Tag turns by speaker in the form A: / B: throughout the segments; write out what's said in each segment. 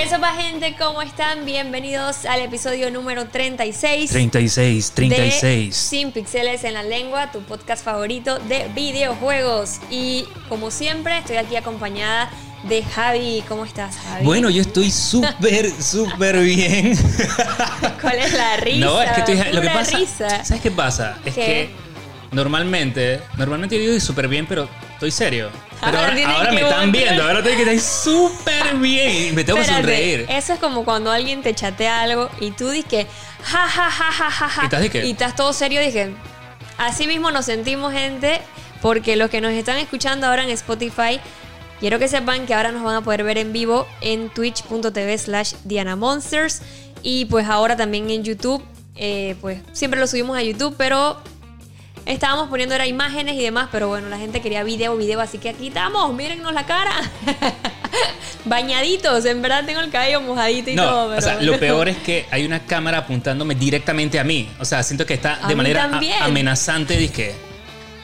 A: ¿Qué sopa gente? ¿Cómo están? Bienvenidos al episodio número 36.
B: 36, 36.
A: De Sin Pixeles en la Lengua, tu podcast favorito de videojuegos. Y como siempre, estoy aquí acompañada de Javi. ¿Cómo estás, Javi?
B: Bueno, yo estoy súper, súper bien.
A: ¿Cuál es la risa?
B: No, es que estoy, lo que pasa,
A: risa.
B: ¿sabes qué pasa? Es
A: ¿Qué?
B: que normalmente, normalmente yo digo súper bien, pero estoy serio. Pero
A: Ahora
B: ahora, ahora me están viendo, ahora tengo que estar súper bien y me tengo que sonreír.
A: Eso es como cuando alguien te chatea algo y tú dices que ja ja ja ja ja ja
B: ¿Y estás de qué?
A: y estás todo serio dije así mismo nos sentimos gente porque los que nos están escuchando ahora en Spotify quiero que sepan que ahora nos van a poder ver en vivo en twitch.tv slash Diana Monsters y pues ahora también en YouTube eh, pues siempre lo subimos a YouTube pero Estábamos poniendo era imágenes y demás, pero bueno, la gente quería video, video, así que aquí estamos, mírennos la cara. Bañaditos, en verdad tengo el cabello mojadito y
B: No,
A: todo. Pero
B: o sea, lo peor es que hay una cámara apuntándome directamente a mí. O sea, siento que está
A: A
B: de manera amenazante. Dije,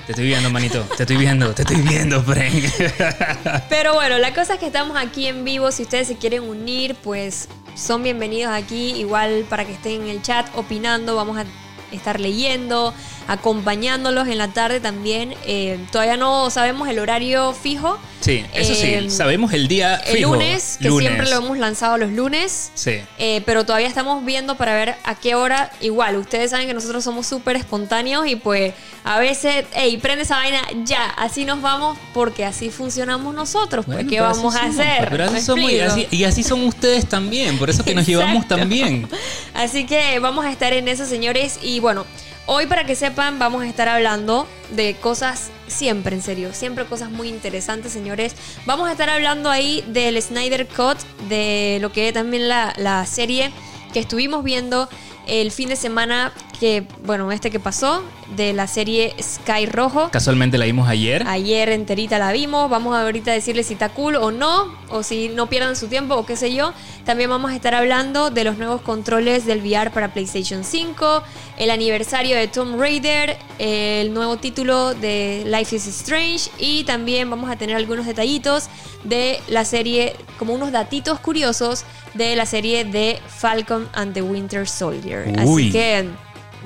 B: te estoy viendo, manito. Te estoy viendo, te estoy viendo, Frank.
A: Pero bueno, la cosa es que estamos aquí en vivo. Si ustedes se quieren unir, pues son bienvenidos aquí. Igual para que estén en el chat opinando, vamos a estar leyendo, acompañándolos en la tarde también. Eh, todavía no sabemos el horario fijo.
B: Sí, eso
A: Eh,
B: sí, sabemos el día
A: El
B: fijo.
A: lunes, que
B: Lunes.
A: siempre lo hemos lanzado los lunes.
B: Sí.
A: Eh, pero todavía estamos viendo para ver a qué hora. Igual, ustedes saben que nosotros somos súper espontáneos y pues a veces, hey, prende esa vaina ya, así nos vamos porque así funcionamos nosotros. Pues,
B: Bueno,
A: ¿qué
B: pero así
A: vamos a hacer?
B: Pero así
A: ¿Me
B: somos y así, y así son ustedes también, por eso que nos llevamos
A: Exacto.
B: bien.
A: Así que vamos a estar en eso, señores. Y bueno, hoy para que sepan, vamos a estar hablando de cosas siempre, en serio, siempre cosas muy interesantes, señores. Vamos a estar hablando ahí del Snyder Cut, de lo que es también la, la serie que estuvimos viendo el fin de semana, que, bueno, este que pasó, de la serie Sky Rojo.
B: Casualmente la vimos ayer.
A: Ayer enterita la vimos. Vamos a ahorita decirles si está cool o no. O si no pierdan su tiempo o qué sé yo. También vamos a estar hablando de los nuevos controles del VR para PlayStation 5. El aniversario de Tomb Raider. El nuevo título de Life is Strange. Y también vamos a tener algunos detallitos de la serie. Como unos datitos curiosos de la serie de Falcon and the Winter Soldier.
B: Uy.
A: Así que.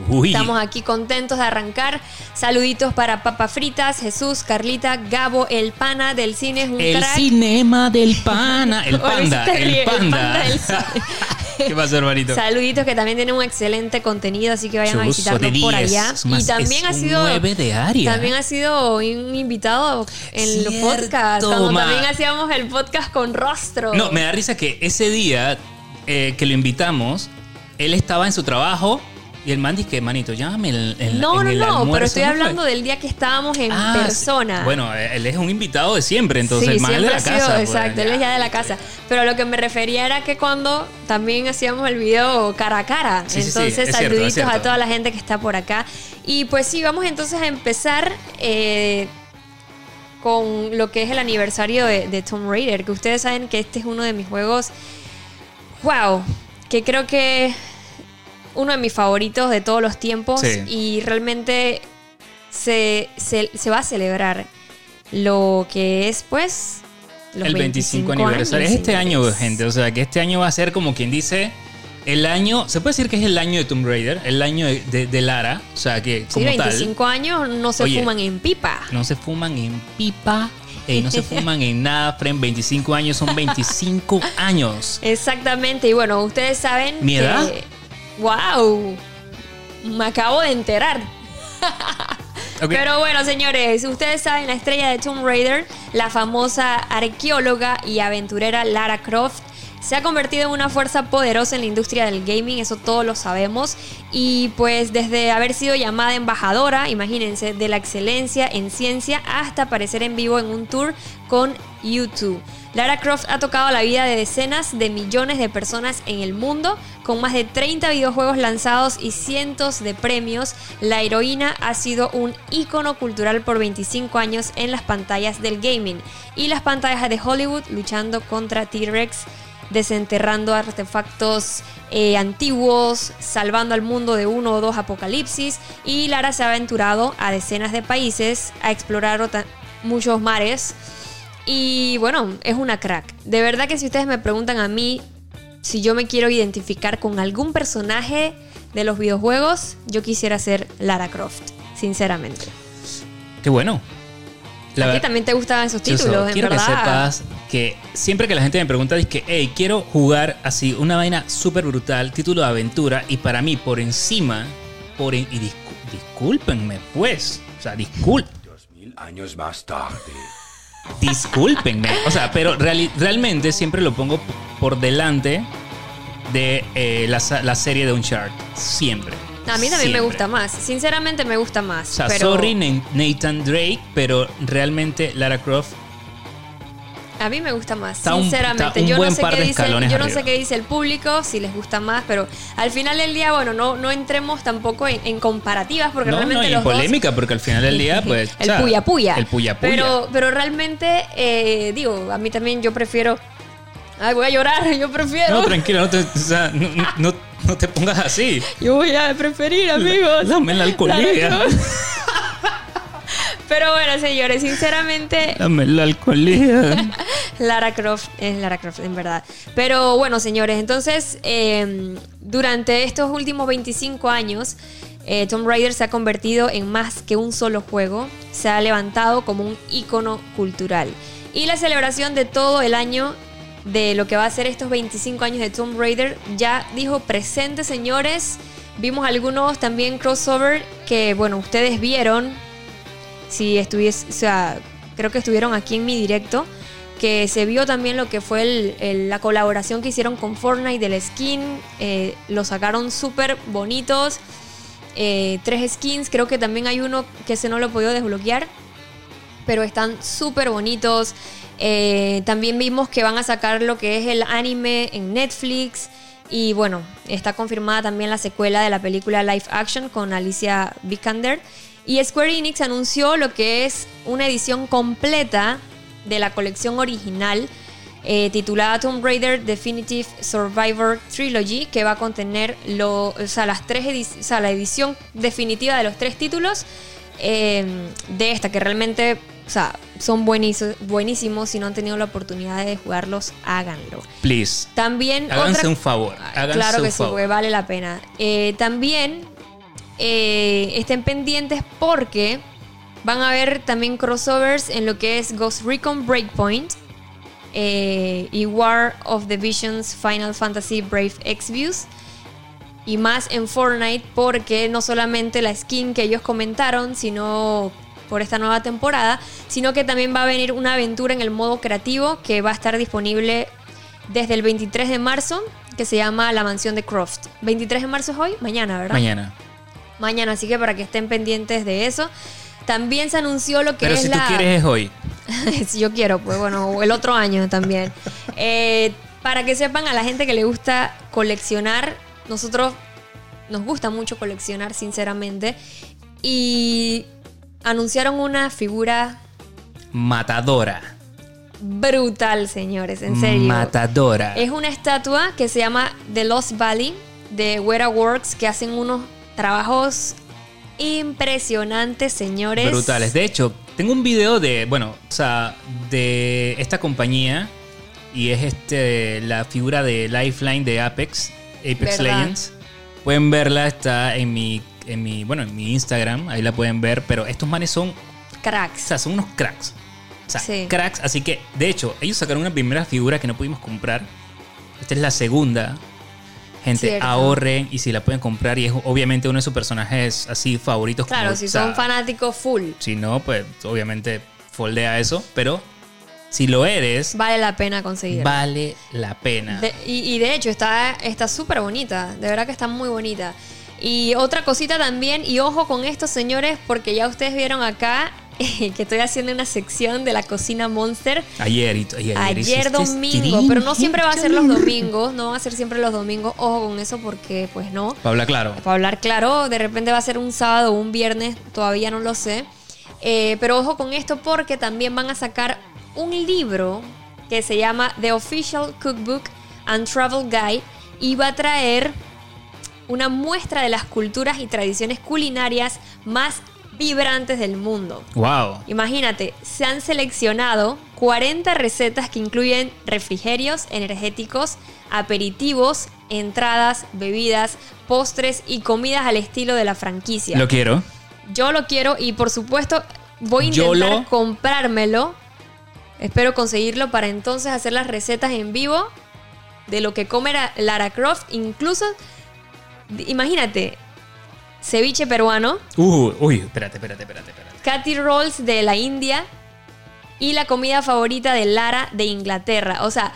B: Uy.
A: Estamos aquí contentos de arrancar. Saluditos para Papa Fritas, Jesús, Carlita, Gabo, el pana del cine es un
B: el
A: crack.
B: cinema del pana. El panda. El
A: ríe, el
B: panda.
A: panda.
B: ¿Qué pasó, hermanito?
A: Saluditos que también tienen un excelente contenido, así que vayan a visitarnos por
B: 10.
A: allá.
B: Más,
A: y también ha sido
B: 9 de área.
A: También ha sido un invitado en los podcasts. Cuando
B: ma.
A: también hacíamos el podcast con rostro.
B: No, me da risa que ese día eh, que lo invitamos, él estaba en su trabajo y el man dice que, manito, llámame en, en-
A: no,
B: en
A: no,
B: el
A: no, pero
B: almuerzo",
A: estoy
B: ¿no fue?
A: hablando del día que estábamos en
B: Ah, sí.
A: persona.
B: Bueno, eh, él es un invitado de siempre, entonces
A: sí,
B: el man es de la
A: sido,
B: casa. pues,
A: exacto, él es ya de la casa. Pero lo que me refería era que cuando también hacíamos el video cara a cara.
B: Sí,
A: entonces, saluditos
B: cierto.
A: a toda la gente que está por acá. Y pues sí, vamos entonces a empezar eh, con lo que es el aniversario de, de Tomb Raider, que ustedes saben que este es uno de mis juegos. ¡Wow! Que creo que uno de mis favoritos de todos los tiempos
B: Sí.
A: y realmente se, se- se va a celebrar lo que es pues los
B: El 25 aniversario.
A: años,
B: Es este año, gente. O sea, que este año va a ser como quien dice. El año, se puede decir que es el año de Tomb Raider, el año de, de- de Lara, o sea que
A: Sí,
B: como
A: 25 años no se
B: Oye.
A: fuman en pipa.
B: no se fuman en pipa, eh, no se fuman en nada, Fren, 25 años son 25 años.
A: Exactamente, y bueno, ustedes saben
B: ¿Mi
A: que...
B: edad?
A: ¡Wow! Me acabo de enterar. Pero bueno, señores, ustedes saben, la estrella de Tomb Raider, la famosa arqueóloga y aventurera Lara Croft, se ha convertido en una fuerza poderosa en la industria del gaming, eso todos lo sabemos. Y pues desde haber sido llamada embajadora, imagínense, de la excelencia en ciencia hasta aparecer en vivo en un tour con YouTube. Lara Croft ha tocado la vida de decenas de millones de personas en el mundo, con más de 30 videojuegos lanzados y cientos de premios. La heroína ha sido un ícono cultural por 25 años en las pantallas del gaming y las pantallas de Hollywood luchando contra T-Rex desenterrando artefactos eh, antiguos, salvando al mundo de uno o dos apocalipsis y Lara se ha aventurado a decenas de países a explorar muchos mares y bueno, es una crack. De verdad que si ustedes me preguntan a mí si yo me quiero identificar con algún personaje de los videojuegos, yo quisiera ser Lara Croft, sinceramente.
B: Qué bueno. La
A: a ti
B: ver-
A: también te gustaban esos
B: Chuso,
A: títulos, en
B: quiero
A: verdad.
B: que sepas que siempre que la gente me pregunta, es que, hey, quiero jugar así, una vaina súper brutal, título de aventura, y para mí, por encima, por en- y discu- discúlpenme, pues, o sea, discul
C: Dos mil años más tarde.
B: discúlpenme, o sea, pero reali- realmente siempre lo pongo por delante de eh, la, la serie de Uncharted, siempre.
A: A mí también me
B: Siempre.
A: gusta más. Sinceramente me gusta más.
B: O sea,
A: pero
B: sorry Na- Nathan Drake, pero realmente Lara Croft
A: A mí me gusta más,
B: Está
A: sinceramente.
B: un
A: yo
B: buen
A: no sé
B: par
A: qué dice,
B: escalones
A: yo no
B: arriba.
A: sé qué dice el público, si les gusta más, pero al final del día, bueno, no, no entremos tampoco en, en comparativas, porque
B: no,
A: realmente
B: no, y
A: los dos-
B: polémica, porque al final del día, pues.
A: el
B: o sea,
A: puya puya.
B: El puya puya.
A: Pero, pero realmente, eh, digo, a mí también yo prefiero. Ay, voy a llorar, yo prefiero.
B: No, tranquilo, no te, o sea, no, no- te pongas así.
A: yo voy a preferir, amigos.
B: Dame la alcoholía.
A: Lara Croft. Pero bueno, señores, sinceramente,
B: Dame la alcoholía.
A: Lara Croft es Lara Croft, en verdad. Pero bueno, señores, entonces, eh, durante estos últimos 25 años, eh, Tomb Raider se ha convertido en más que un solo juego. Se ha levantado como un ícono cultural. Y la celebración de todo el año de lo que va a ser estos 25 años de Tomb Raider ya dijo presente, señores. Vimos algunos también crossover que, bueno, ustedes vieron si estuviese, o sea, creo que estuvieron aquí en mi directo, que se vio también lo que fue la colaboración que hicieron con Fortnite del skin, eh, lo sacaron súper bonitos, eh, tres skins, creo que también hay uno que se no lo he desbloquear, pero están súper bonitos. Eh, también vimos que van a sacar lo que es el anime en Netflix. Y bueno, está confirmada también la secuela de la película Live Action con Alicia Vikander. Y Square Enix anunció lo que es una edición completa de la colección original eh, titulada Tomb Raider Definitive Survivor Trilogy, que va a contener lo, o las tres o sea, la edición definitiva de los tres títulos eh, de esta, que realmente o sea, son buenísimos, buenísimos. Si no han tenido la oportunidad de jugarlos, háganlo.
B: Please.
A: También
B: Háganse
A: otra-
B: un favor. Háganse
A: claro
B: un
A: que sí,
B: favor.
A: porque vale la pena. Eh, también eh, estén pendientes porque van a haber también crossovers en lo que es Ghost Recon Breakpoint eh, y War of the Visions Final Fantasy Brave Exvius. Y más en Fortnite porque no solamente la skin que ellos comentaron, sino por esta nueva temporada, sino que también va a venir una aventura en el modo creativo que va a estar disponible desde el 23 de marzo, que se llama La Mansión de Croft. 23 de marzo es hoy, mañana, ¿verdad?
B: Mañana.
A: Mañana, así que para que estén pendientes de eso. También se anunció lo que
B: Pero
A: es
B: si
A: la...
B: tú quieres es hoy.
A: si yo quiero, pues bueno, el otro año también. Eh, para que sepan a la gente que le gusta coleccionar, nosotros nos gusta mucho coleccionar, sinceramente. Y anunciaron una figura
B: Matadora.
A: brutal, señores, en serio.
B: Matadora.
A: Es una estatua que se llama The Lost Valley de Weta Works que hacen unos trabajos impresionantes, señores.
B: Brutales. De hecho, tengo un video de, bueno, o sea, de esta compañía y es este la figura de Lifeline de Apex, Apex
A: ¿Verdad?
B: Legends. Pueden verla, está en mi, en mi, bueno, en mi Instagram, ahí la pueden ver, pero estos manes son, o
A: Cracks.
B: sea, son unos cracks. O sea,
A: Sí.
B: cracks, así que, de hecho, ellos sacaron una primera figura que no pudimos comprar. Esta es la segunda. Gente,
A: Cierto.
B: ahorren y si la pueden comprar y es obviamente uno de sus personajes así favoritos.
A: Claro,
B: como,
A: si
B: o sea,
A: son fanáticos full,
B: si no, pues obviamente foldea eso. Pero si lo eres,
A: vale la pena conseguirlo.
B: vale la pena.
A: De- y, y de hecho está está súper bonita, de verdad que está muy bonita. Y otra cosita también, y ojo con estos señores, porque ya ustedes vieron acá que estoy haciendo una sección de la cocina Monster.
B: Ayer y ayer,
A: Ayer
B: hiciste
A: domingo, pero no siempre va a ser los domingos, no van a ser siempre los domingos, ojo con eso porque pues no.
B: Pa' hablar claro.
A: Para hablar claro, de repente va a ser un sábado o un viernes, todavía no lo sé. Eh, pero ojo con esto porque también van a sacar un libro que se llama The Official Cookbook and Travel Guide y va a traer una muestra de las culturas y tradiciones culinarias más vibrantes del mundo.
B: Wow.
A: Imagínate, se han seleccionado 40 recetas que incluyen refrigerios energéticos, aperitivos, entradas, bebidas, postres y comidas al estilo de la franquicia.
B: Lo quiero.
A: Yo lo quiero y por supuesto voy a intentar
B: lo-
A: comprármelo. Espero conseguirlo para entonces hacer las recetas en vivo de lo que come la- Lara Croft. Incluso, imagínate, ceviche peruano,
B: Uh, uy, espérate, espérate, espérate, espérate.
A: Rolls de la India y la comida favorita de Lara de Inglaterra. O sea,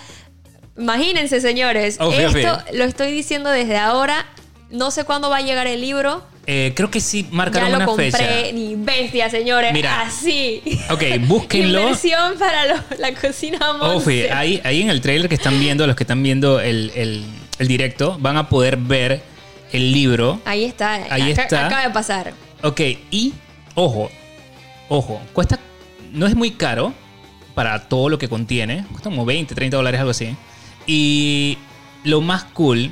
A: imagínense señores, esto lo estoy diciendo desde ahora. No sé cuándo va a llegar el libro.
B: Eh, creo que sí
A: Ya
B: marcaron
A: lo
B: una
A: compré,
B: fecha.
A: ni bestia, señores.
B: Mira.
A: Así.
B: Ok, búsquenlo.
A: Inversión para lo- la cocina Monster.
B: ahí, ahí en el trailer que están viendo, los que están viendo el, el- el directo, van a poder ver el libro.
A: Ahí está.
B: Ahí
A: Acá-
B: está.
A: Acaba de pasar.
B: Ok, y ojo, ojo, cuesta, no es muy caro para todo lo que contiene, cuesta como 20, 30 dólares, algo así. Y lo más cool,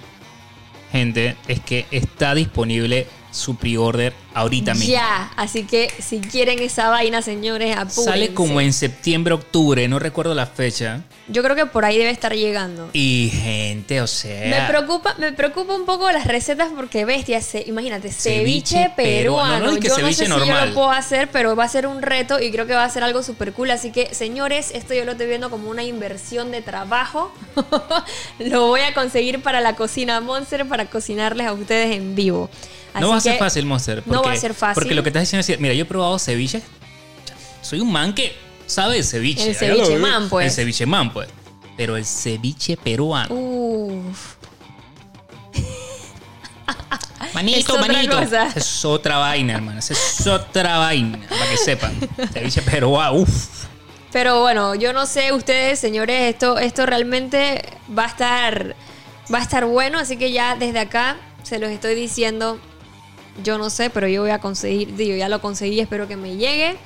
B: gente, es que está disponible su pre-order ahorita mismo.
A: Ya. Así que si quieren esa vaina, señores, apúrense.
B: Sale como en septiembre, octubre, no recuerdo la fecha.
A: Yo creo que por ahí debe estar llegando.
B: Y gente, o sea...
A: Me preocupa, me preocupa un poco las recetas porque bestia, se, imagínate, ceviche,
B: Ceviche
A: peruano.
B: peruano, no, y que
A: yo no sé
B: ceviche
A: si yo
B: normal.
A: lo puedo hacer, pero va a ser un reto y creo que va a ser algo súper cool. Así que, señores, esto yo lo estoy viendo como una inversión de trabajo. lo voy a conseguir para la cocina Monster para cocinarles a ustedes en vivo. Así
B: no va a ser fácil, Monster.
A: no va
B: porque-
A: a ser fácil.
B: Porque lo que estás diciendo es, mira, yo he probado ceviche. Soy un man que sabe de ceviche.
A: El ceviche man, pues.
B: El ceviche man, pues. Pero el ceviche peruano.
A: Uf.
B: manito,
A: es
B: manito. Es otra vaina, hermano. Es otra vaina. Para que sepan. Ceviche peruano. Uf.
A: Pero bueno, yo no sé ustedes, señores, esto, esto realmente va a estar va a estar bueno, así que ya desde acá se los estoy diciendo. Yo no sé, pero yo voy a conseguir, digo, ya lo conseguí, espero que me llegue.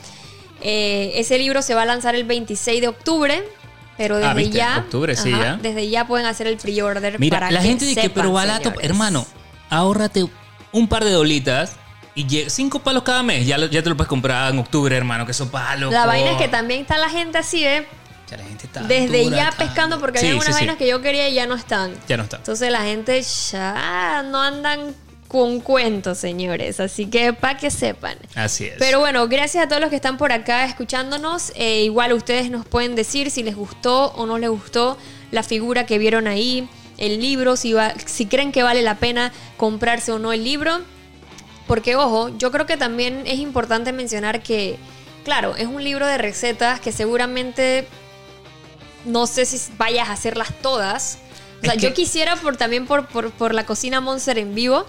A: Eh, ese libro se va a lanzar el 26 de octubre, pero desde
B: Ah, ¿viste?
A: ya,
B: Octubre, sí, ya.
A: desde ya pueden hacer el pre-order.
B: Mira,
A: para
B: la
A: que
B: gente dice que, pero barato, hermano, ahórrate un par de dolitas y cinco palos cada mes. Ya, lo- ya te lo puedes comprar en octubre, hermano, que eso palos.
A: La vaina es que también está la gente así, ¿eh?
B: Ya la gente está
A: Desde
B: dura,
A: ya
B: está-
A: pescando, porque
B: Sí,
A: algunas
B: sí.
A: vainas que yo quería y ya no están.
B: Ya no está.
A: Entonces la gente ya no andan con cuentos, señores. Así que para que sepan.
B: Así es.
A: Pero bueno, gracias a todos los que están por acá escuchándonos. Eh, igual ustedes nos pueden decir si les gustó o no les gustó la figura que vieron ahí, el libro, si, va- si creen que vale la pena comprarse o no el libro. Porque ojo, yo creo que también es importante mencionar que, claro, es un libro de recetas que seguramente no sé si vayas a hacerlas todas. O sea,
B: Es
A: yo quisiera por, también por, por, por la cocina Monster en vivo,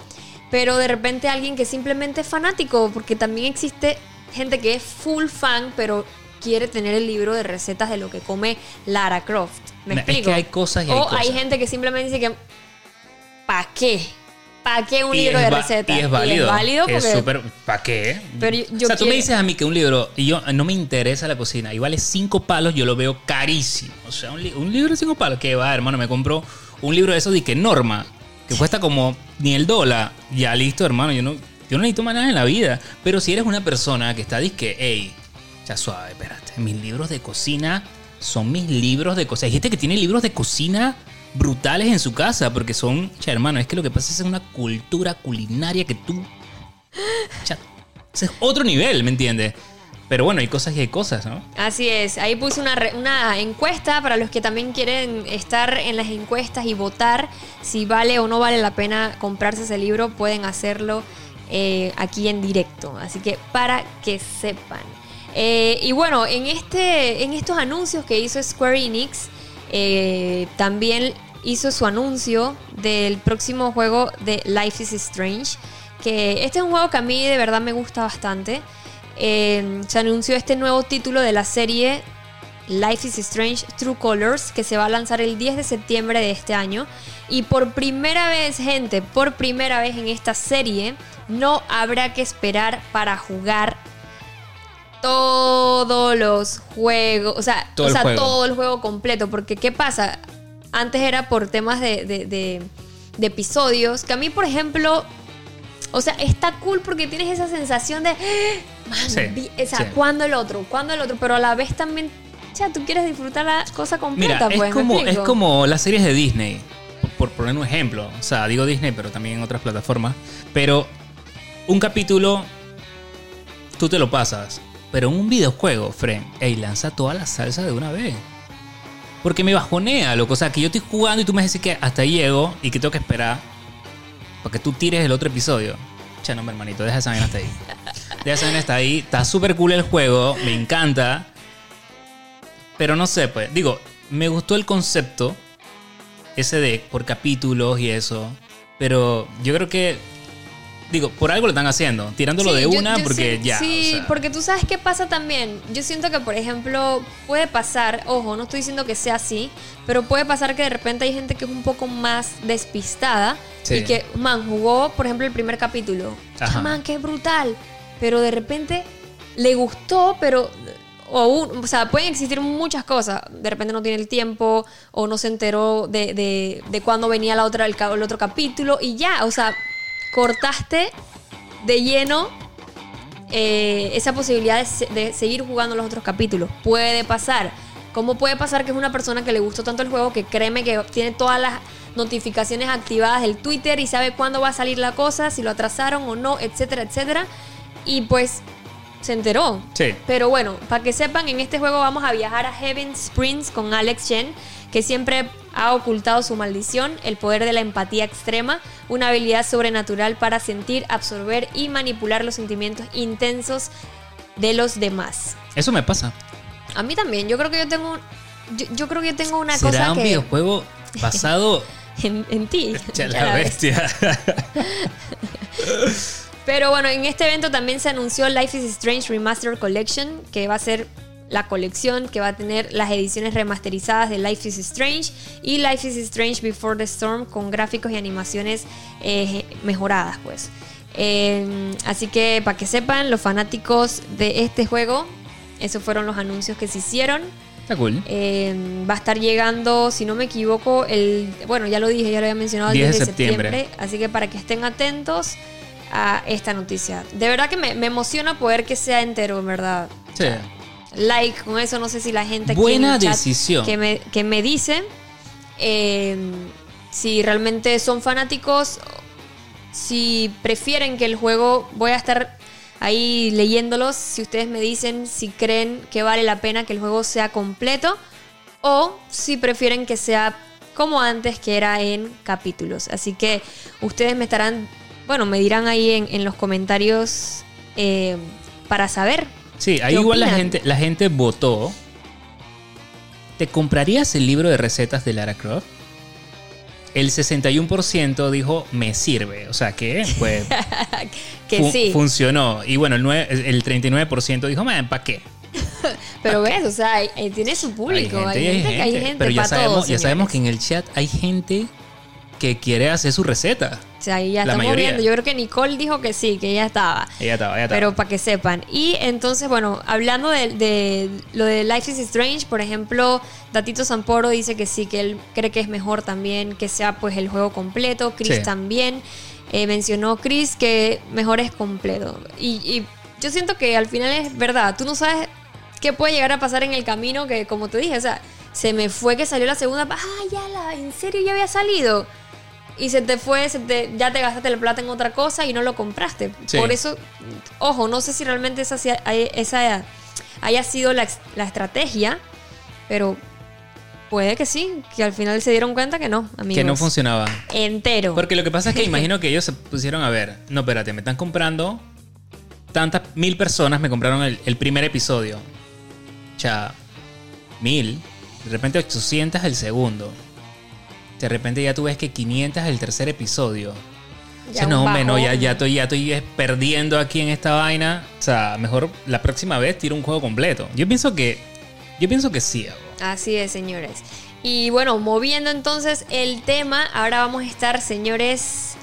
A: pero de repente alguien que simplemente es fanático, porque también existe gente que es full fan, pero quiere tener el libro de recetas de lo que come Lara Croft. ¿Me
B: No, es
A: explico?
B: que hay cosas y hay
A: o
B: cosas.
A: hay gente que simplemente dice que ¿para qué? ¿Para qué un
B: Y
A: libro de recetas?
B: Y es válido.
A: es válido
B: Es
A: porque
B: súper. ¿Para qué?
A: Pero yo- yo
B: o sea, tú me dices a mí que un libro y yo no me interesa la cocina y vale cinco palos, yo lo veo carísimo. O sea, un, li- un libro de cinco palos, que va, hermano, me compro un libro de esos de que norma, que cuesta como ni el dólar. Ya listo, hermano, yo no, yo no necesito más nada en la vida. Pero si eres una persona que está disque, hey, ya suave, espérate, mis libros de cocina son mis libros de cocina. Hay gente que tiene libros de cocina brutales en su casa porque son, ya hermano, es que lo que pasa es una cultura culinaria que tú ya, ese es otro nivel, ¿me entiendes? Pero bueno, hay cosas y hay cosas, ¿no?
A: Así es, ahí puse una, una encuesta para los que también quieren estar en las encuestas y votar si vale o no vale la pena comprarse ese libro, pueden hacerlo eh, aquí en directo. Así que para que sepan. Eh, y bueno, en, este, en estos anuncios que hizo Square Enix, eh, también hizo su anuncio del próximo juego de Life is Strange. Que este es un juego que a mí de verdad me gusta bastante. Eh, se anunció este nuevo título de la serie Life is Strange True Colors que se va a lanzar el 10 de septiembre de este año. Y por primera vez, gente, por primera vez en esta serie, no habrá que esperar para jugar todos los juegos, o sea,
B: Todo
A: o
B: el juego.
A: todo el juego completo. Porque, ¿qué pasa? Antes era por temas de, de- de- de episodios, que a mí, por ejemplo, O sea, está cool porque tienes esa sensación de. "Ah, Man,
B: Sí,
A: o sea,
B: sí.
A: ¿cuándo el otro? ¿Cuándo el otro? Pero a la vez también. Ya, tú quieres disfrutar la cosa
B: Mira,
A: completa, pues.
B: es,
A: ¿me
B: como, es como las series de Disney, por, por poner un ejemplo. O sea, digo Disney, pero también en otras plataformas. Pero un capítulo, tú te lo pasas. Pero en un videojuego, Fren, ey, lanza toda la salsa de una vez. Porque me bajonea, loco. O sea, que yo estoy jugando y tú me dices que hasta ahí llego y que tengo que esperar para que tú tires el otro episodio. Che, no, mi hermanito, deja esa vaina hasta ahí. Deja esa vaina hasta ahí. Está súper cool el juego, me encanta. Pero no sé, pues. Digo, me gustó el concepto. Ese de por capítulos y eso. Pero yo creo que. Digo, por algo lo están haciendo. Tirándolo
A: Sí,
B: de una
A: yo
B: porque
A: sí-
B: ya.
A: Sí,
B: o sea,
A: porque tú sabes qué pasa también. Yo siento que, por ejemplo, puede pasar, ojo, no estoy diciendo que sea así, pero puede pasar que de repente hay gente que es un poco más despistada
B: Sí.
A: y que, man, jugó, por ejemplo, el primer capítulo.
B: Ajá.
A: Ah, man, qué brutal. Pero de repente le gustó, pero. O, un- o sea, pueden existir muchas cosas. De repente no tiene el tiempo o no se enteró de, de, de cuándo venía la otra, el, el otro capítulo y ya, o sea, cortaste de lleno eh, esa posibilidad de, se- de seguir jugando los otros capítulos. Puede pasar. ¿Cómo puede pasar que es una persona que le gustó tanto el juego que créeme que tiene todas las notificaciones activadas del Twitter y sabe cuándo va a salir la cosa, si lo atrasaron o no, etcétera, etcétera? Y pues se enteró.
B: Sí.
A: Pero bueno, para que sepan, en este juego vamos a viajar a Heaven Springs con Alex Chen, que siempre ha ocultado su maldición, el poder de la empatía extrema, una habilidad sobrenatural para sentir, absorber y manipular los sentimientos intensos de los demás.
B: Eso me pasa.
A: A mí también, yo creo que yo tengo yo, yo creo que yo tengo una
B: ¿Será
A: cosa
B: un
A: que
B: videojuego basado
A: en, en ti.
B: Ya la bestia.
A: Pero bueno, en este evento también se anunció Life is Strange Remastered Collection, que va a ser la colección que va a tener las ediciones remasterizadas de Life is Strange y Life is Strange Before the Storm con gráficos y animaciones eh, mejoradas, pues. Eh, así que para que sepan, los fanáticos de este juego, esos fueron los anuncios que se hicieron.
B: Está cool.
A: Eh, va a estar llegando, si no me equivoco, el. Bueno, ya lo dije, ya lo había mencionado, el
B: 10
A: 10
B: de
A: septiembre.
B: septiembre.
A: Así que para que estén atentos a esta noticia. De verdad que me, me emociona poder que sea entero, en verdad.
B: Sí.
A: Like, con eso no sé si la gente aquí
B: Buena
A: en el chat
B: decisión.
A: Que me, que me dice eh, si realmente son fanáticos, si prefieren que el juego, voy a estar ahí leyéndolos, si ustedes me dicen si creen que vale la pena que el juego sea completo o si prefieren que sea como antes, que era en capítulos. Así que ustedes me estarán, bueno, me dirán ahí en, en los comentarios eh, para saber.
B: Sí, ahí
A: ¿Qué
B: igual la gente, la gente votó. ¿Te comprarías el libro de recetas de Lara Croft? El 61% dijo me sirve. O sea que, pues,
A: que sí.
B: funcionó. Y bueno, el, el 39% dijo, man, ¿para qué?
A: Pero ves, o sea, hay- hay- tiene su público. Hay gente,
B: y
A: que hay gente
B: Pero ya sabemos,
A: todos,
B: ya sabemos que en el chat hay gente que quiere hacer su receta.
A: O sea, ahí ya
B: la
A: estamos
B: mayoría.
A: viendo. Yo creo que Nicole dijo que sí, que ella estaba.
B: Ella estaba, ella estaba.
A: Pero para que sepan. Y entonces, bueno, hablando de, de lo de Life is Strange, por ejemplo, Datito Samporo dice que sí, que él cree que es mejor también que sea pues el juego completo. Chris
B: Sí.
A: también. Eh, mencionó Chris que mejor es completo. Y, y yo siento que al final es verdad. Tú no sabes qué puede llegar a pasar en el camino que, como te dije, o sea, se me fue que salió la segunda. Ah, ya la, en serio ya había salido. Y se te fue, se te- ya te gastaste la plata en otra cosa y no lo compraste.
B: Sí.
A: Por eso, ojo, no sé si realmente esa, esa haya sido la, la estrategia, pero puede que sí, que al final se dieron cuenta que no, amigos.
B: que no funcionaba.
A: Entero.
B: Porque lo que pasa es que imagino que ellos se pusieron a ver, no, espérate, me están comprando tantas mil personas me compraron el, el primer episodio. O sea, mil, de repente 800 el segundo. De repente ya tú ves que 500 el tercer episodio. O sea,
A: Ya
B: no, hombre, no, ya, ya estoy, ya estoy eh, perdiendo aquí en esta vaina. O sea, mejor la próxima vez tiro un juego completo. Yo pienso que, yo pienso que sí. hago.
A: Así es, señores. Y bueno, moviendo entonces el tema, ahora vamos a estar, señores,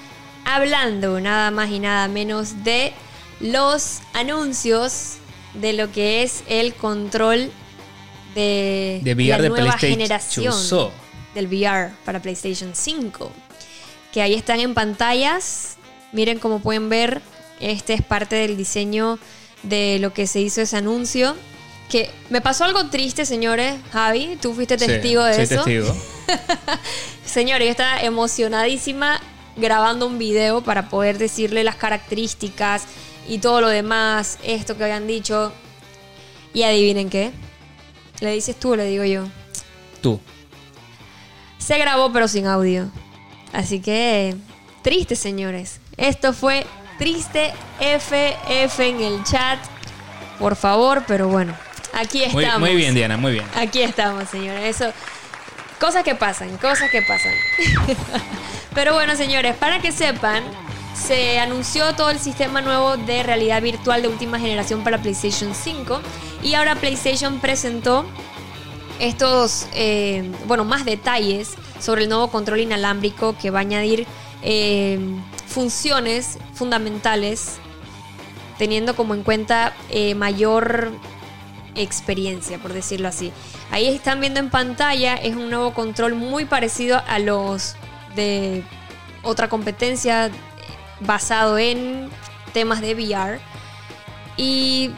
A: hablando nada más y nada menos de los anuncios de lo que es el control de,
B: De VR
A: la
B: de
A: nueva
B: PlayStation.
A: generación. Del VR para PlayStation 5. Que ahí están en pantallas Miren como pueden ver, este es parte del diseño de lo que se hizo ese anuncio. Que me pasó algo triste, señores. Javi, tú fuiste
B: Sí,
A: testigo de
B: soy
A: eso.
B: testigo.
A: Señores, yo estaba emocionadísima grabando un video para poder decirle las características y todo lo demás, esto que habían dicho. Y adivinen qué. ¿Le dices tú o le digo yo?
B: Tú.
A: Se grabó pero sin audio. Así que triste, señores. Esto fue triste FF en el chat. Por favor, pero bueno. Aquí
B: Muy,
A: estamos.
B: muy bien, Diana, muy bien.
A: Aquí estamos, señores. Eso. Cosas que pasan, cosas que pasan. Pero bueno, señores, para que sepan, se anunció todo el sistema nuevo de realidad virtual de última generación para PlayStation 5. Y ahora PlayStation presentó estos, eh, bueno, más detalles sobre el nuevo control inalámbrico que va a añadir eh, funciones fundamentales, teniendo como en cuenta eh, mayor experiencia, por decirlo así. Ahí están viendo en pantalla, es un nuevo control muy parecido a los de otra competencia basado en temas de VR. Y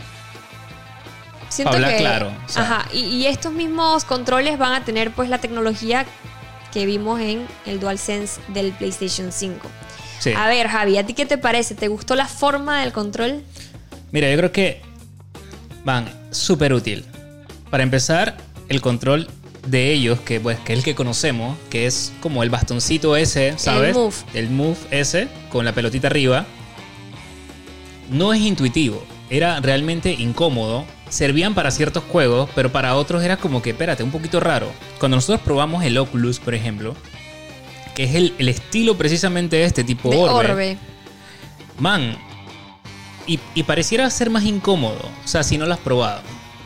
A: siento
B: Habla
A: que
B: claro, o sea.
A: ajá, y, y estos mismos controles van a tener pues la tecnología que vimos en el DualSense del PlayStation 5.
B: Sí.
A: A ver, Javi, ¿a ti qué te parece? ¿Te gustó la forma del control?
B: Mira, yo creo que van súper útil. Para empezar, el control de ellos, que pues que es el que conocemos, que es como el bastoncito ese, ¿sabes?
A: Move.
B: El move ese, con la pelotita arriba. No es intuitivo, era realmente incómodo. Servían para ciertos juegos, pero para otros era como que, espérate, un poquito raro. Cuando nosotros probamos el Oculus, por ejemplo, que es el, el estilo precisamente de este tipo
A: de
B: orbe,
A: orbe.
B: Man, y, y pareciera ser más incómodo, o sea, si no lo has probado.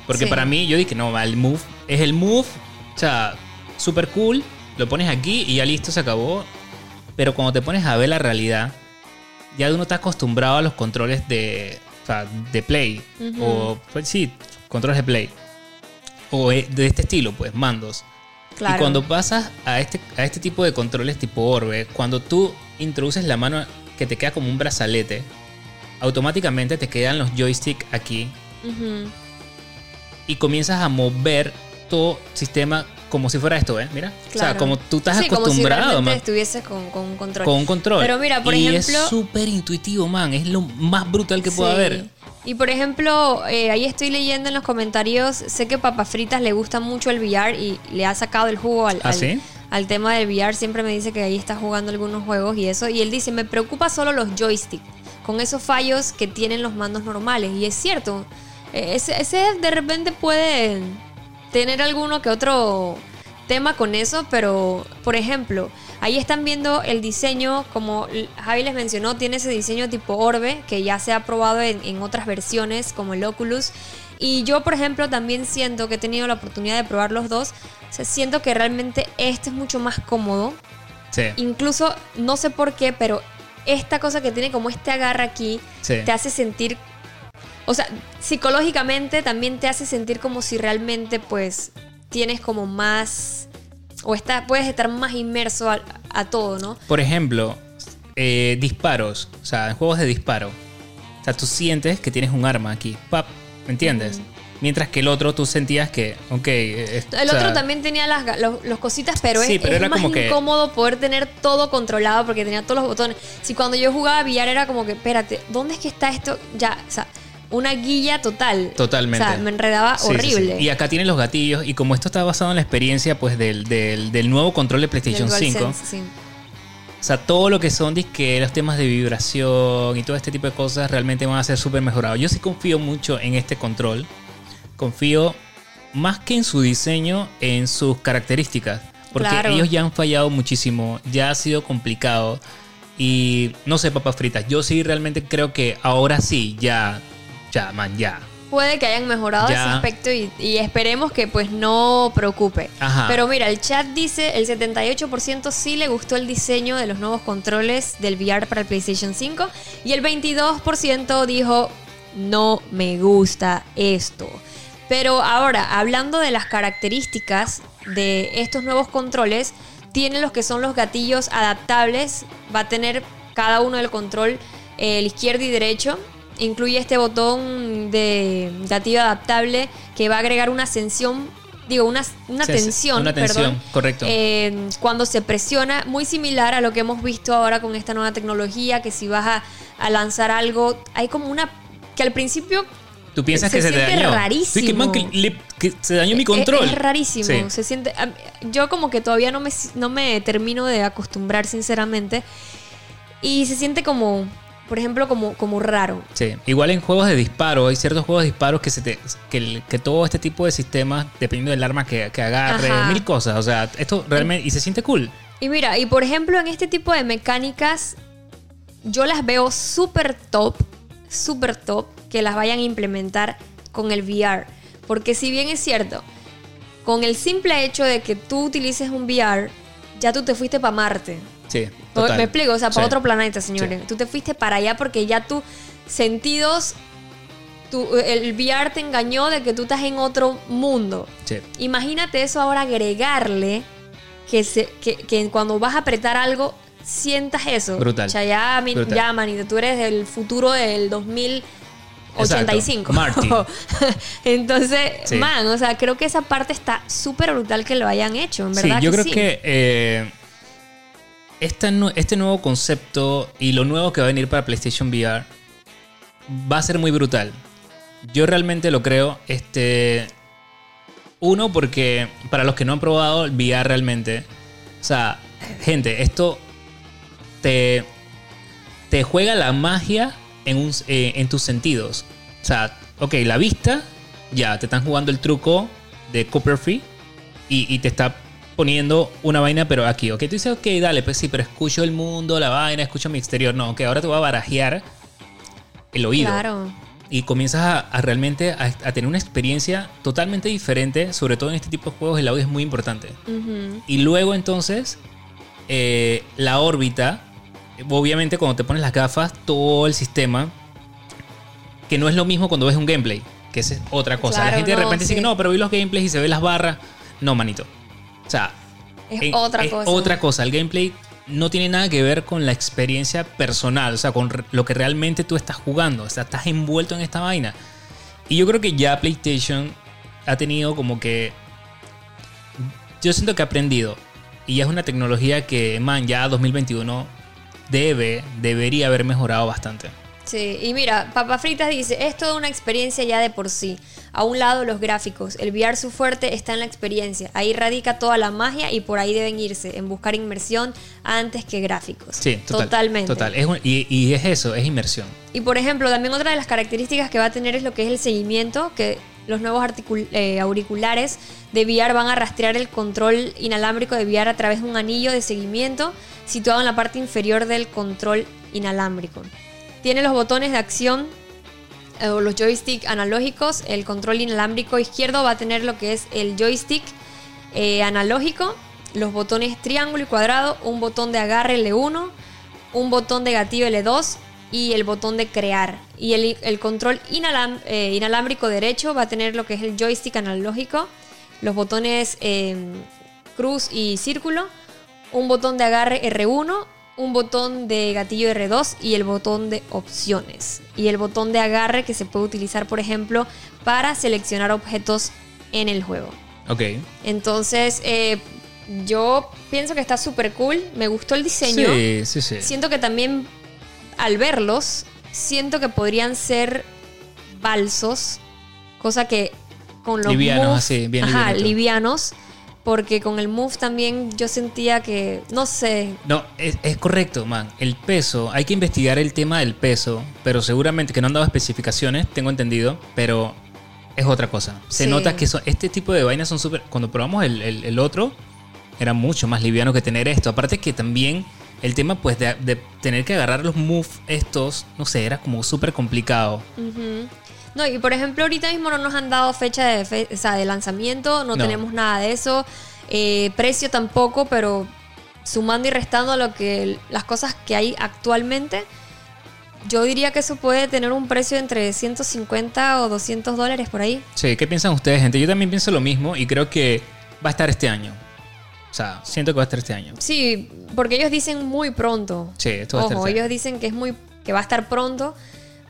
B: Porque
A: Sí.
B: para mí, yo dije, no, el move es el move, o sea, súper cool, lo pones aquí y ya listo, se acabó. Pero cuando te pones a ver la realidad, ya uno está acostumbrado a los controles de, sea, de Play, o, pues sí, controles de Play, o eh, de este estilo, pues, mandos.
A: Claro.
B: Y cuando pasas a este, a este tipo de controles tipo orbe, cuando tú introduces la mano que te queda como un brazalete, automáticamente te quedan los joysticks aquí. Y comienzas a mover todo sistema como si fuera esto, ¿eh? Mira. O sea,
A: Claro.
B: como tú estás
A: Sí, como si
B: acostumbrado, man,
A: estuvieses con, con un control.
B: con un control.
A: Pero mira, por
B: y
A: ejemplo-
B: es súper intuitivo, man. Es lo más brutal que pueda
A: Sí.
B: haber.
A: Y por ejemplo, eh, ahí estoy leyendo en los comentarios, sé que Papas Fritas le gusta mucho el VR y le ha sacado el jugo al,
B: ¿Ah,
A: al-
B: sí?
A: al tema del VR. Siempre me dice que ahí está jugando algunos juegos y eso. Y él dice, me preocupa solo los joysticks, con esos fallos que tienen los mandos normales. Y es cierto, eh, ese, ese de repente puede tener alguno que otro tema con eso, pero por ejemplo, ahí están viendo el diseño, como Javi les mencionó, tiene ese diseño tipo orbe que ya se ha probado en, en otras versiones como el Oculus. Y yo, por ejemplo, también siento que he tenido la oportunidad de probar los dos. O sea, siento que realmente este es mucho más cómodo.
B: Sí.
A: Incluso, no sé por qué, pero esta cosa que tiene como este agarre aquí,
B: Sí.
A: te hace sentir... O sea, psicológicamente también te hace sentir como si realmente pues tienes como más... O está, puedes estar más inmerso a, a todo, ¿no?
B: Por ejemplo, eh, disparos. O sea, en juegos de disparo. O sea, tú sientes que tienes un arma aquí. Pap, ¿Me entiendes? Mientras que el otro tú sentías que, ok.
A: El
B: sea,
A: otro también tenía las los, los cositas, pero
B: Sí,
A: es,
B: pero
A: es
B: era
A: más
B: como que-
A: incómodo poder tener todo controlado porque tenía todos los botones. Si cuando yo jugaba VR era como que, espérate, ¿dónde es que está esto? Ya, o sea, una guilla total.
B: Totalmente.
A: O sea, me enredaba
B: Sí, sí, sí.
A: horrible.
B: Y acá tienes los gatillos. Y como esto está basado en la experiencia pues del, del, del nuevo control de
A: Del
B: PlayStation 5.
A: DualSense, sí.
B: O sea, todo lo que son disque, los temas de vibración y todo este tipo de cosas realmente van a ser súper mejorados. Yo sí confío mucho en este control. Confío más que en su diseño, en sus características. Porque
A: Claro.
B: ellos ya han fallado muchísimo, ya ha sido complicado. Y no sé, papas fritas, yo sí realmente creo que ahora sí, ya, ya, man, ya.
A: Puede que hayan mejorado
B: Ya.
A: ese aspecto y, y esperemos que pues no preocupe.
B: Ajá.
A: Pero mira, el chat dice el 78% sí le gustó el diseño de los nuevos controles del VR para el PlayStation 5 y el 22% dijo no me gusta esto. Pero ahora, hablando de las características de estos nuevos controles, tiene los que son los gatillos adaptables, va a tener cada uno del control, eh, el izquierdo y derecho. Incluye este botón de gatillo adaptable que va a agregar una ascensión, digo, una, una
B: Sí,
A: tensión,
B: una tensión,
A: perdón,
B: correcto.
A: eh, cuando se presiona, muy similar a lo que hemos visto ahora con esta nueva tecnología, que si vas a, a lanzar algo, hay como una que al principio
B: Tú piensas
A: Se
B: que se te
A: siente
B: dañó.
A: rarísimo.
B: Sí, que, man, que le- que se dañó mi
A: es-
B: control.
A: Es, rarísimo,
B: Sí.
A: se siente yo como que todavía no me no me termino de acostumbrar sinceramente y se siente como por ejemplo como como raro.
B: Sí, igual en juegos de disparo, hay ciertos juegos de disparos que se te, que, el- que todo este tipo de sistemas, dependiendo del arma que, que agarre,
A: Ajá.
B: mil cosas. O sea, esto realmente. Y se siente cool.
A: Y mira, y por ejemplo en este tipo de mecánicas yo las veo súper top, súper top que las vayan a implementar con el VR. Porque si bien es cierto, con el simple hecho de que tú utilices un VR, ya tú te fuiste para Marte.
B: Sí,
A: ¿Me-
B: total.
A: Me explico, o sea, para
B: Sí.
A: otro planeta, señores.
B: Sí.
A: Tú te fuiste para allá porque ya tus sentidos, tu- el VR te engañó de que tú estás en otro mundo.
B: Sí.
A: Imagínate eso ahora agregarle que, se, que, que cuando vas a apretar algo sientas eso.
B: Brutal.
A: Ya, manito, tú eres del futuro del 2085.
B: Marty.
A: Entonces,
B: Sí.
A: man, o sea, creo que esa parte está súper brutal que lo hayan hecho, en
B: Sí,
A: verdad.
B: yo
A: que
B: creo
A: sí.
B: que eh, esta este nuevo concepto y lo nuevo que va a venir para PlayStation VR va a ser muy brutal. Yo realmente lo creo. Este. Uno, porque para los que no han probado VR realmente. O sea, gente, esto te, te juega la magia en, un- eh, en tus sentidos. O sea, ok, la vista, ya, te están jugando el truco de Copperfield y, y te está poniendo una vaina, pero aquí, ok, tú dices, ok, dale, pues sí, pero escucho el mundo, la vaina, escucho mi exterior. No, ok, ahora te voy a barajear el oído.
A: Claro.
B: Y comienzas a, a realmente a, a tener una experiencia totalmente diferente, sobre todo en este tipo de juegos, el audio es muy importante.
A: Ujú.
B: Y luego entonces, eh, la órbita, obviamente cuando te pones las gafas, todo el sistema, que no es lo mismo cuando ves un gameplay, que es otra cosa. la gente de repente dice que no, pero vi los gameplays y se ve las barras. No, manito. O sea,
A: Es otra
B: es
A: cosa.
B: otra cosa. El gameplay no tiene nada que ver con la experiencia personal, o sea, con lo que realmente tú estás jugando, o sea, estás envuelto en esta vaina. Y yo creo que ya PlayStation ha tenido como que... Yo siento que ha aprendido. Y ya es una tecnología que, man, ya 2021 debe, debería haber mejorado bastante.
A: Sí, y mira, Papa Fritas dice, es toda una experiencia ya de por sí. A un lado los gráficos, el VR su fuerte está en la experiencia. Ahí radica toda la magia y por ahí deben irse, en buscar inmersión antes que gráficos.
B: Sí, total,
A: totalmente.
B: Total. Es un- y, y es eso, es inmersión.
A: Y por ejemplo, también otra de las características que va a tener es lo que es el seguimiento, que los nuevos eh, auriculares de VR van a rastrear el control inalámbrico de VR a través de un anillo de seguimiento situado en la parte inferior del control inalámbrico. Tiene los botones de acción o los joystick analógicos. El control inalámbrico izquierdo va a tener lo que es el joystick eh, analógico, los botones triángulo y cuadrado, un botón de agarre L1, un botón de gatillo L2 y el botón de crear. Y el, control inalam- eh, inalámbrico derecho va a tener lo que es el joystick analógico, los botones eh, cruz y círculo, un botón de agarre R1, un botón de gatillo R2 y el botón de opciones. Y el botón de agarre que se puede utilizar, por ejemplo, para seleccionar objetos en el juego.
B: Ok.
A: Entonces, eh, yo pienso que está súper cool. Me gustó el diseño.
B: Sí, sí, sí.
A: Siento que también al verlos, siento que podrían ser balsos, cosa que con los
B: Livianos,
A: move-
B: así, bien
A: ajá, livianos, porque con el move también yo sentía que, no sé,
B: No, es, es correcto, man. El peso, hay que investigar el tema del peso, pero seguramente que no han dado especificaciones, tengo entendido, pero es otra cosa. Se
A: Sí.
B: nota que son- este tipo de vainas son súper... Cuando probamos el, el- el otro, era mucho más liviano que tener esto. Aparte que también el tema pues de, de tener que agarrar los move estos, no sé, era como súper complicado.
A: Ujú. No, y por ejemplo, ahorita mismo no nos han dado fecha de, fe- o sea, de lanzamiento, no,
B: No.
A: tenemos nada de eso. Eh, precio tampoco, pero sumando y restando lo que las cosas que hay actualmente, yo diría que eso puede tener un precio entre 150 o 200 dólares por ahí.
B: Sí, ¿qué piensan ustedes, gente? Yo también pienso lo mismo y creo que va a estar este año. O sea, siento que va a estar este año.
A: Sí, porque ellos dicen muy pronto.
B: Sí, esto va a estar
A: Ojo,
B: este
A: ellos
B: año.
A: dicen que es muy que va a estar pronto,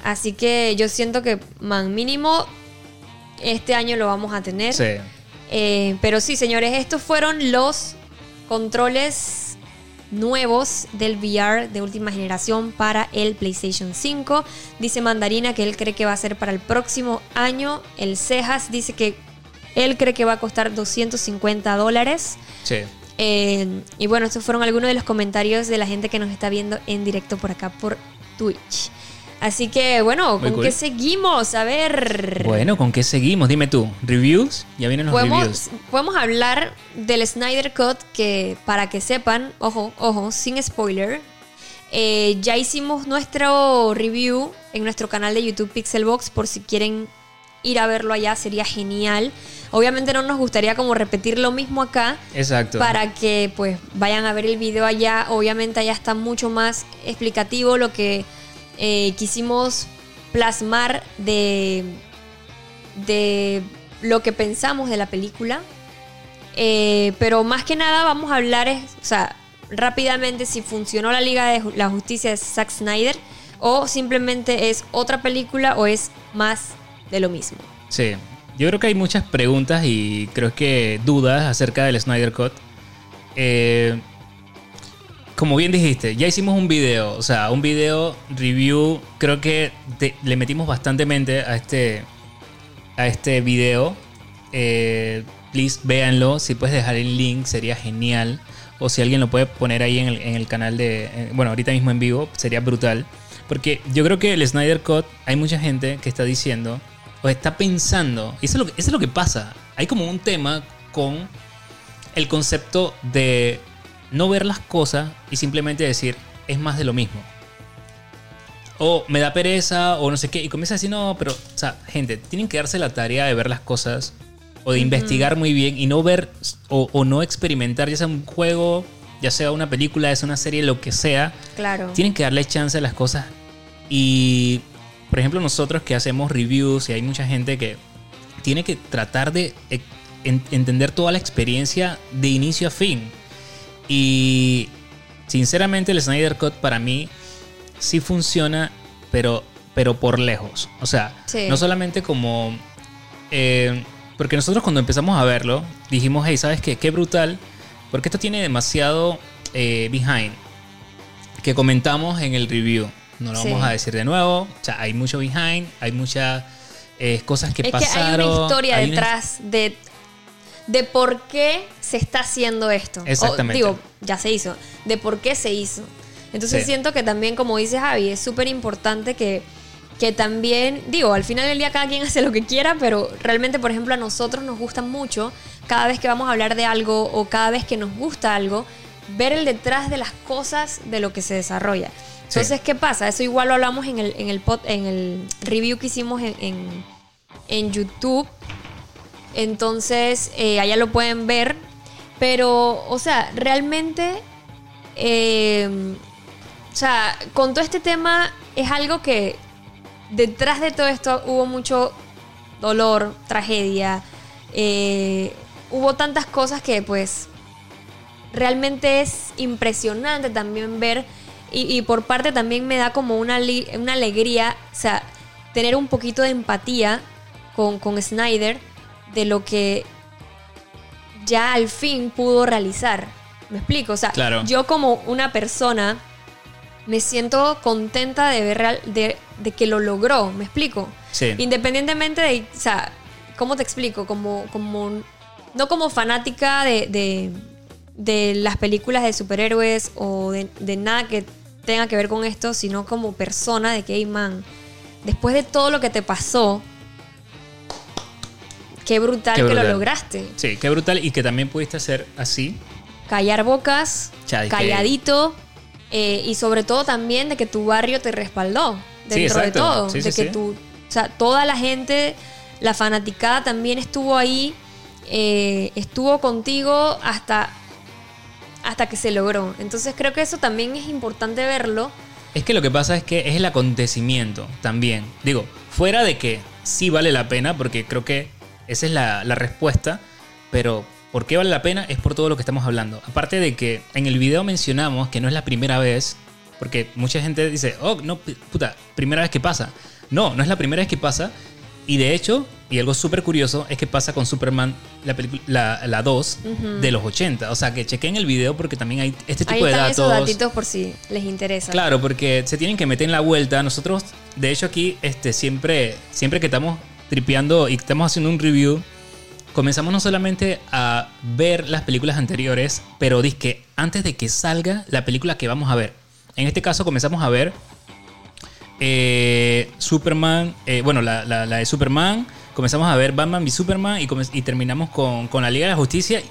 A: así que yo siento que man mínimo este año lo vamos a tener.
B: Sí.
A: Eh, pero sí, señores, estos fueron los controles nuevos del VR de última generación para el PlayStation 5. Dice Mandarina que él cree que va a ser para el próximo año. El Cejas dice que él cree que va a costar 250 dólares.
B: Sí.
A: Eh, y bueno, estos fueron algunos de los comentarios de la gente que nos está viendo en directo por acá por Twitch. Así que bueno,
B: Muy
A: ¿con
B: cool.
A: qué seguimos? A ver.
B: Bueno, ¿con qué seguimos? Dime tú. ¿Reviews? Ya vienen los
A: Podemos,
B: reviews.
A: podemos hablar del Snyder Cut que para que sepan, ojo, ojo, sin spoiler, eh, ya hicimos nuestro review en nuestro canal de YouTube Pixelbox por si quieren ir a verlo allá, sería genial. Obviamente no nos gustaría como repetir lo mismo acá
B: Exacto.
A: para que pues vayan a ver el video allá. Obviamente allá está mucho más explicativo lo que eh, quisimos plasmar de, de lo que pensamos de la película. Eh, pero más que nada vamos a hablar, o sea, rápidamente si funcionó la Liga de la Justicia de Zack Snyder o simplemente es otra película o es más de lo mismo.
B: Sí. Yo creo que hay muchas preguntas y creo que dudas acerca del Snyder Cut. Eh, como bien dijiste, ya hicimos un video, o sea, un video review. Creo que le metimos bastante mente a este, a este video. Eh, please véanlo. Si puedes dejar el link, sería genial. O si alguien lo puede poner ahí en el, en el canal de. eh, bueno, ahorita mismo en vivo, sería brutal. Porque yo creo que el Snyder Cut, hay mucha gente que está diciendo, o está pensando, y eso es lo eso es lo que pasa. Hay como un tema con el concepto de no ver las cosas y simplemente decir, es más de lo mismo. O me da pereza, o no sé qué, y comienza a decir, no, pero, o sea, gente, tienen que darse la tarea de ver las cosas o de investigar muy bien y no ver o, o no experimentar, ya sea un juego, ya sea una película, ya sea una serie, lo que sea.
A: Claro.
B: Tienen que darle chance a las cosas. Y, por ejemplo, nosotros que hacemos reviews y hay mucha gente que tiene que tratar de eh, en- entender toda la experiencia de inicio a fin. Y, sinceramente, el Snyder Cut para mí sí funciona, pero, pero por lejos. O sea,
A: Sí.
B: no solamente como... eh, porque nosotros cuando empezamos a verlo, dijimos, hey, ¿sabes qué? Qué brutal. Porque esto tiene demasiado eh, behind que comentamos en el review. No lo
A: Sí.
B: vamos a decir de nuevo. O sea, hay mucho behind, hay muchas eh, cosas que
A: es
B: pasaron.
A: que hay una historia
B: hay una-
A: detrás de, de por qué se está haciendo esto. O,
B: Exactamente.
A: digo, ya se hizo. De por qué se hizo. Entonces
B: Sí.
A: siento que también, como dice Javi, es súper importante que, que también, digo, al final del día cada quien hace lo que quiera, pero realmente, por ejemplo, a nosotros nos gusta mucho, cada vez que vamos a hablar de algo o cada vez que nos gusta algo, ver el detrás de las cosas de lo que se desarrolla.
B: Sí.
A: Entonces, ¿qué pasa? Eso igual lo hablamos en el, en el, pod- en el review que hicimos en, en, en YouTube. Entonces, eh, allá lo pueden ver. Pero, o sea, realmente, eh, o sea, con todo este tema es algo que detrás de todo esto hubo mucho dolor, tragedia. eh, hubo tantas cosas que pues realmente es impresionante también ver y, y por parte también me da como una, una alegría, o sea, tener un poquito de empatía con, con Snyder de lo que ya al fin pudo realizar. ¿Me explico? O sea,
B: Claro.
A: yo como una persona me siento contenta de ver real- de, de que lo logró, ¿me explico?
B: Sí.
A: Independientemente de, o sea, ¿cómo te explico? Como, como, no como fanática de, de, de las películas de superhéroes o de, de nada que tenga que ver con esto, sino como persona de que, hey, man, después de todo lo que te pasó, qué brutal,
B: Qué
A: que lo lograste.
B: Sí, qué brutal. Y que también pudiste hacer así.
A: Callar bocas, calladito, eh, y sobre todo también de que tu barrio te respaldó dentro
B: Sí,
A: de todo.
B: Sí,
A: de
B: sí,
A: que tu, o sea, toda la gente, la fanaticada también estuvo ahí, eh, estuvo contigo hasta, hasta que se logró. Entonces creo que eso también es importante verlo.
B: Es que lo que pasa es que es el acontecimiento también. Digo, fuera de que sí vale la pena, porque creo que esa es la, la respuesta, pero ¿Por qué vale la pena? Es por todo lo que estamos hablando. Aparte de que en el video mencionamos que no es la primera vez, porque mucha gente dice, oh, no, puta, primera vez que pasa. No, no es la primera vez que pasa. Y de hecho, y algo súper curioso, es que pasa con Superman, la, la, la 2 de los 80. O sea, que chequen el video porque también hay este tipo
A: Ahí
B: de datos.
A: esos datitos por si les interesa.
B: Claro, porque se tienen que meter en la vuelta. Nosotros, de hecho, aquí este, siempre, siempre que estamos tripeando y estamos haciendo un review, comenzamos no solamente a ver las películas anteriores, pero que antes de que salga la película que vamos a ver. En este caso comenzamos a ver eh, Superman, eh, bueno, la, la- la de Superman, comenzamos a ver Batman y Superman y, y terminamos con, con la Liga de la Justicia,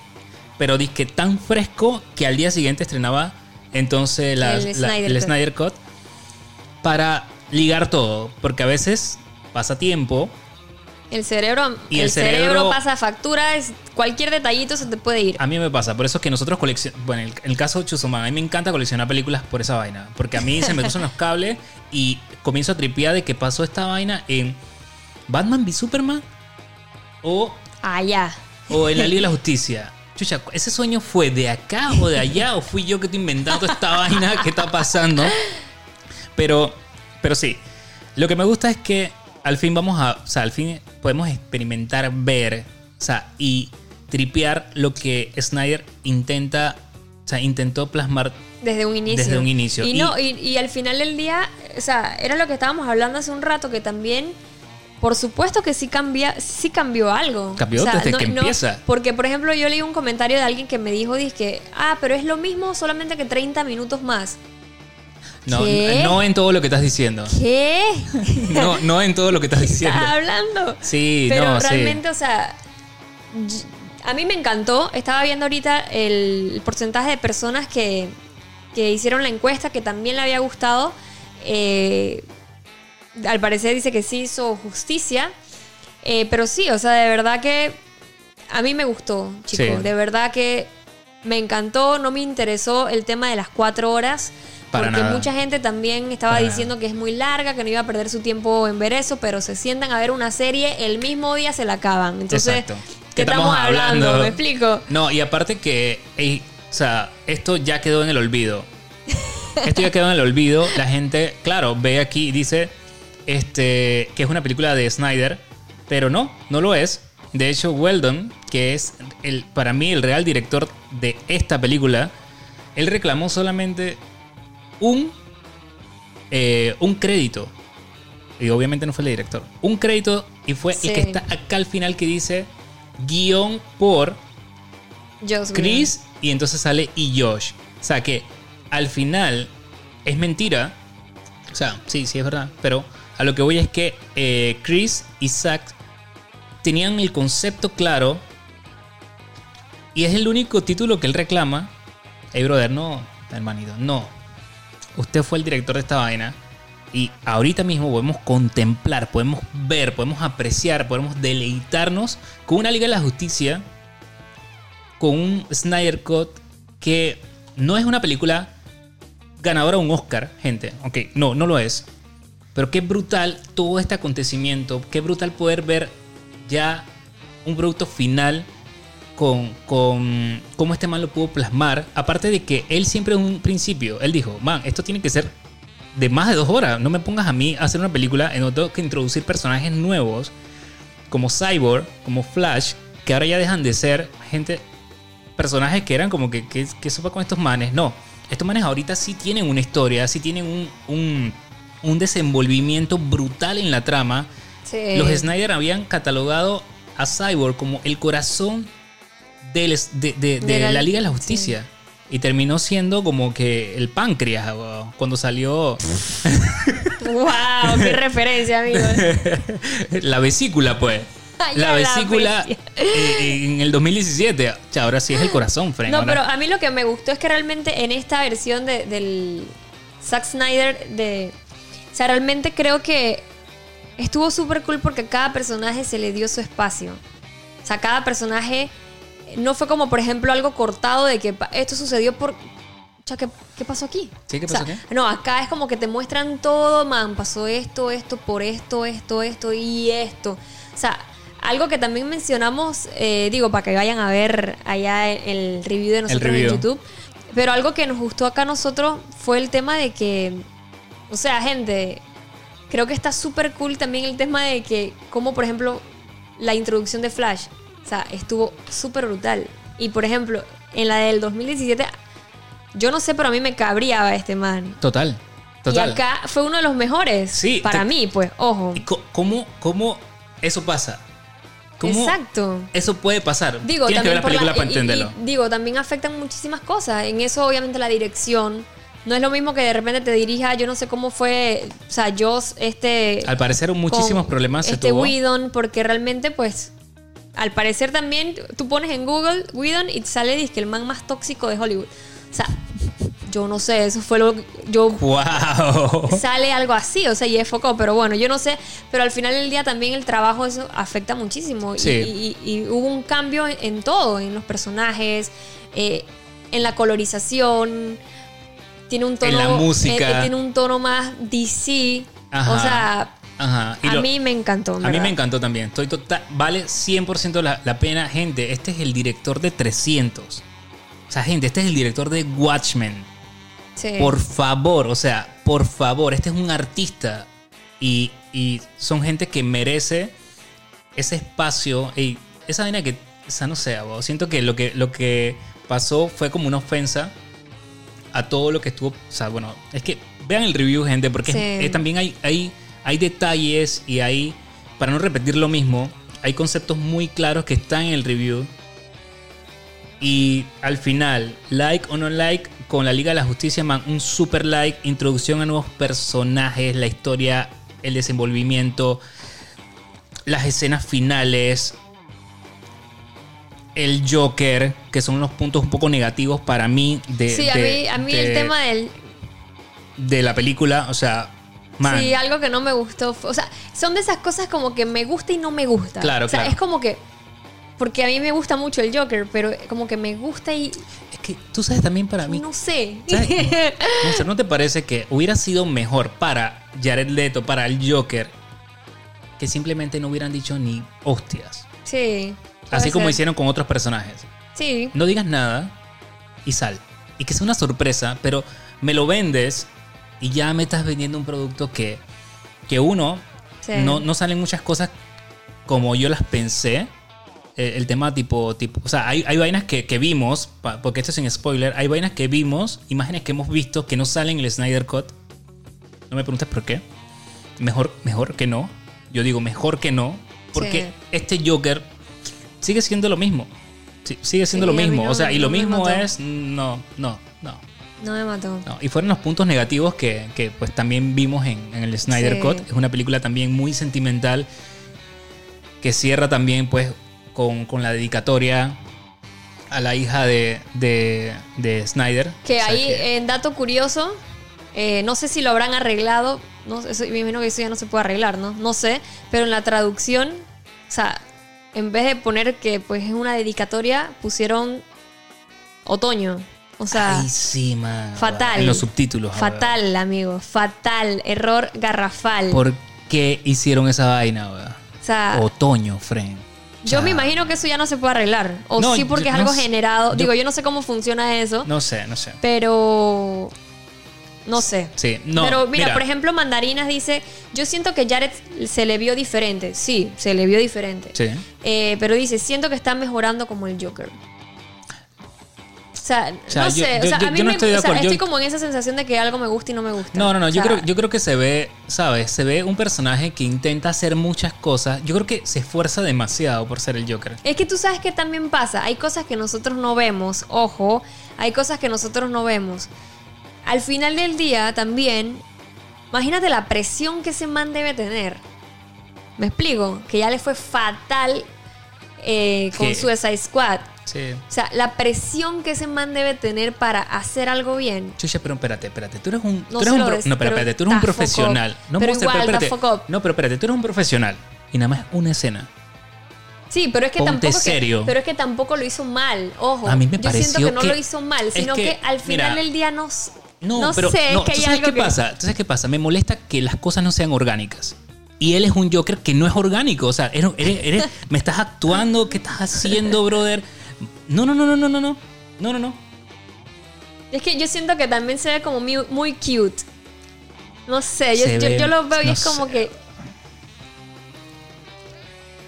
B: pero disque tan fresco que al día siguiente estrenaba entonces la-
A: El. Snyder Cut
B: para ligar todo, porque a veces pasa tiempo
A: El cerebro,
B: Y
A: el,
B: el
A: cerebro,
B: cerebro-
A: pasa factura, es- cualquier detallito se te puede ir.
B: A mí me pasa, por eso es que nosotros coleccionamos. Bueno, en el, en el caso de Chusuman, a mí me encanta coleccionar películas por esa vaina. Porque a mí se me cruzan los cables y comienzo a tripear de que pasó esta vaina en Batman v Superman o,
A: Ah, ya.
B: o en la Liga de la Justicia. Chucha, ¿ese sueño fue de acá o de allá? ¿O fui yo que estoy inventando esta vaina que está pasando? Pero, pero sí, lo que me gusta es que al fin vamos a, o sea, al fin podemos experimentar, ver, o sea, y tripear lo que Snyder intenta, o sea, intentó plasmar.
A: Desde un inicio.
B: Desde un inicio.
A: Y, no, y, y al final del día, o sea, era lo que estábamos hablando hace un rato, que también, por supuesto que sí, cambia, sí cambió algo.
B: Cambió
A: O sea,
B: desde que empieza.
A: porque, por ejemplo, yo leí un comentario de alguien que me dijo, que ah, pero es lo mismo, solamente que 30 minutos más.
B: No,
A: ¿Qué?
B: no en todo lo que estás diciendo.
A: ¿Qué?
B: No, no en todo lo que estás diciendo.
A: ¿Estás hablando?
B: Sí,
A: Pero
B: no, sí.
A: realmente, o sea, a mí me encantó. Estaba viendo ahorita el porcentaje de personas que, que hicieron la encuesta que también le había gustado. Eh, al parecer dice que sí hizo justicia. Eh, pero sí, o sea, de verdad que a mí me gustó, chicos.
B: Sí.
A: De verdad que me encantó. No me interesó el tema de las cuatro horas.
B: Para
A: porque
B: nada.
A: mucha gente también estaba
B: Para
A: diciendo que es muy larga, que no iba a perder su tiempo en ver eso, pero se sientan a ver una serie, el mismo día se la acaban. Entonces,
B: Exacto.
A: ¿qué estamos hablando? ¿Me explico?
B: No, y aparte que, ey, o sea, esto ya quedó en el olvido. Esto ya quedó en el olvido. La gente, claro, ve aquí y dice este, que es una película de Snyder, pero no, no lo es. De hecho, Weldon, que es el, para mí el real director de esta película, él reclamó solamente un, eh, un crédito. Y obviamente no fue el director. Un crédito y fue
A: Sí.
B: el que está acá al final que dice guion por. Chris y entonces sale y Josh. O sea que al final es mentira. O sea, sí, sí es verdad. Pero a lo que voy es que eh, Chris y Zack tenían el concepto claro. Y es el único título que él reclama. Hey, brother, no, hermanito, no. Usted fue el director de esta vaina. Y ahorita mismo podemos contemplar, podemos ver, podemos apreciar, podemos deleitarnos con una Liga de la Justicia con un Snyder Cut que no es una película ganadora de un Oscar, gente. Ok, no, no lo es. Pero qué brutal todo este acontecimiento. Qué brutal poder ver ya un producto final con, con cómo este man lo pudo plasmar. Aparte de que él siempre en un principio, él dijo, man, esto tiene que ser de más de dos horas. No me pongas a mí a hacer una película en donde tengo que introducir personajes nuevos como Cyborg, como Flash, que ahora ya dejan de ser gente, personajes que eran como que, que, que sopa con estos manes. No, estos manes ahorita sí tienen una historia, sí tienen un, un, un desenvolvimiento brutal en la trama.
A: Sí.
B: Los Snyder habían catalogado a Cyborg como el corazón de, de- de
A: De la-
B: la, Liga de la Justicia. Y terminó siendo como que el páncreas cuando salió
A: ¡Wow! ¡Qué referencia, amigos!
B: la vesícula, pues. La
A: la
B: vesícula
A: bestia.
B: eh, en el 2017. O sea, ahora sí es el corazón, Frank.
A: No, pero a mí lo que me gustó es que realmente en esta versión de- del Zack Snyder de... O sea, realmente creo que estuvo súper cool porque a cada personaje se le dio su espacio. O sea, cada personaje no fue como, por ejemplo, algo cortado de que esto sucedió por... O sea, ¿qué, qué pasó aquí?
B: Sí, ¿qué
A: O sea,
B: pasó qué?
A: No, acá es como que te muestran todo, man, pasó esto, esto, por esto, esto, esto y esto. O sea, Algo que también mencionamos, eh, digo, para que vayan a ver allá el review de nosotros
B: review.
A: en YouTube. Pero algo que nos gustó acá a nosotros fue el tema de que, o sea, gente, creo que está súper cool también el tema de que, como por ejemplo, la introducción de Flash, o sea, estuvo súper brutal. Y por ejemplo, en la del 2017, yo no sé, pero a mí me cabría este man.
B: Total. Total.
A: Y acá fue uno de los mejores.
B: Sí,
A: Para
B: te-
A: mí, pues, ojo.
B: ¿Y co- ¿Cómo, cómo eso pasa? ¿Cómo
A: Exacto.
B: eso puede pasar?
A: Digo,
B: Tienes que ver la película para
A: y-
B: entenderlo.
A: y digo, también afectan muchísimas cosas. En eso, obviamente, la dirección. No es lo mismo que de repente te dirija, yo no sé cómo fue, o sea, Joss, este...
B: Al parecer muchísimos problemas se
A: Este
B: tuvo.
A: Whedon, porque realmente, pues, al parecer también, tú pones en Google Whedon y te sale disque el man más tóxico de Hollywood. O sea, yo no sé, eso fue lo que yo
B: ¡Wow!
A: sale algo así, o sea, y es foco, pero bueno, yo no sé, pero al final del día también el trabajo eso afecta muchísimo y-
B: Sí.
A: y, y- y hubo un cambio en, en todo, en los personajes, eh, en la colorización, tiene un tono,
B: la música.
A: eh, eh, tiene un tono más DC,
B: Ajá.
A: o sea,
B: Ajá. Y
A: a
B: lo-
A: mí me encantó. en
B: A mí me encantó también. Estoy total, vale 100% la, la pena. Gente, este es el director de 300. O sea, gente, este es el director de Watchmen.
A: Sí.
B: Por favor, o sea, por favor, este es un artista. Y, y son gente que merece ese espacio. Y esa vaina que, o sea, no sé, abo, siento que lo, que lo que pasó fue como una ofensa a todo lo que estuvo. O sea, bueno, es que vean el review, gente, porque es- eh, también hay, hay, hay detalles y hay, para no repetir lo mismo, hay conceptos muy claros que están en el review. Y al final, like o no like, con la Liga de la Justicia, man, un super like, introducción a nuevos personajes, la historia, el desenvolvimiento, las escenas finales, el Joker, que son los puntos un poco negativos para mí de,
A: sí, a mí, a mí
B: de-
A: el tema del...
B: de la película, o sea, man,
A: Sí, algo que no me gustó. O sea, son de esas cosas como que me gusta y no me gusta.
B: Claro,
A: o sea,
B: claro.
A: es como que. Porque a mí me gusta mucho el Joker, pero como que me gusta y.
B: es que tú sabes también para mí,
A: No sé.
B: No sé, ¿no te parece que hubiera sido mejor para Jared Leto, para el Joker, que simplemente no hubieran dicho ni hostias?
A: sí.
B: Así como hicieron con otros personajes.
A: Sí.
B: No digas nada y sal. Y que sea una sorpresa, pero me lo vendes y ya me estás vendiendo un producto que, que uno,
A: Sí.
B: no, no salen muchas cosas como yo las pensé. Eh, El tema tipo, tipo o sea, hay, hay vainas que, que vimos, pa- porque esto es en spoiler, hay vainas que vimos, imágenes que hemos visto que no salen en el Snyder Cut. No me preguntes por qué. Mejor, mejor que no. Yo digo mejor que no, porque
A: Sí.
B: este Joker sigue siendo lo mismo. Sí, sigue siendo
A: Sí,
B: lo mismo.
A: no-
B: o sea, y lo
A: no
B: mismo es. No, no, no.
A: No me mató.
B: No, y fueron los puntos negativos que, que, pues también vimos en, en el Snyder
A: Sí.
B: Cut. Es una película también muy sentimental que cierra también pues con, con la dedicatoria a la hija de, de, de Snyder.
A: Que
B: O sea
A: ahí,
B: que-
A: en dato curioso, eh, no sé si lo habrán arreglado. No, sé, eso, me imagino que eso ya no se puede arreglar, ¿no? No sé. Pero en la traducción, o sea, en vez de poner que pues es una dedicatoria, pusieron otoño. O sea,
B: Ay, sí, man.
A: fatal.
B: En los subtítulos.
A: fatal, amigo. Fatal. Error garrafal.
B: ¿Por qué hicieron esa vaina, weón?
A: o sea,
B: Otoño, friend.
A: yo me imagino que eso ya no se puede arreglar. O
B: No,
A: sí, porque
B: yo-
A: es algo
B: no
A: generado. Digo, yo no sé cómo funciona eso.
B: No sé, no sé.
A: Pero. No sé.
B: Sí, no.
A: Pero mira, por ejemplo, Mandarinas dice: Yo siento que Jared se le vio diferente. Sí, se le vio diferente.
B: Sí.
A: Eh, pero dice: Siento que está mejorando como el Joker. O sea, no
B: yo-
A: sé.
B: yo-
A: o sea,
B: yo-
A: a mí
B: no
A: me,
B: estoy de
A: o sea,
B: acuerdo. Yo-
A: estoy como en esa sensación de que algo me gusta y no me gusta.
B: No, no, no.
A: O
B: Yo creo, yo creo que se ve, ¿sabes? Se ve un personaje que intenta hacer muchas cosas. Yo creo que se esfuerza demasiado por ser el Joker.
A: Es que tú sabes que también pasa. Hay cosas que nosotros no vemos. Ojo, hay cosas que nosotros no vemos. Al final del día también, imagínate la presión que ese man debe tener. ¿Me explico? Que ya le fue fatal eh, con
B: Que-
A: Suicide Squad.
B: Sí.
A: O sea, la presión que ese man debe tener para hacer algo bien.
B: Chucha, pero espérate, espérate. Tú eres un.
A: No
B: tú eres un pro- no, pero espérate, tú eres un profesional. No
A: Pero
B: ser-
A: igual,
B: espérate. No, pero espérate, tú eres un profesional. Y nada más una escena.
A: Sí, pero es que
B: Ponte
A: tampoco. que- pero es que tampoco lo hizo mal. Ojo.
B: A mí me
A: Yo siento que no
B: que-
A: lo hizo mal, sino
B: que,
A: que, al final
B: mira,
A: del día no.
B: No,
A: no
B: pero
A: sé,
B: no,
A: es que
B: ¿tú
A: hay
B: sabes
A: algo
B: qué pasa? ¿Tú sabes qué pasa? Me molesta que las cosas no sean orgánicas. Y él es un Joker que no es orgánico. O sea, eres, eres- eres- me estás actuando, ¿qué estás haciendo, brother? No, no, no, no, no, no, no. No, no, no.
A: Es que yo siento que también se ve como muy, muy cute. No sé, yo, yo-
B: ve-
A: yo lo veo y
B: no
A: es como
B: sé.
A: que.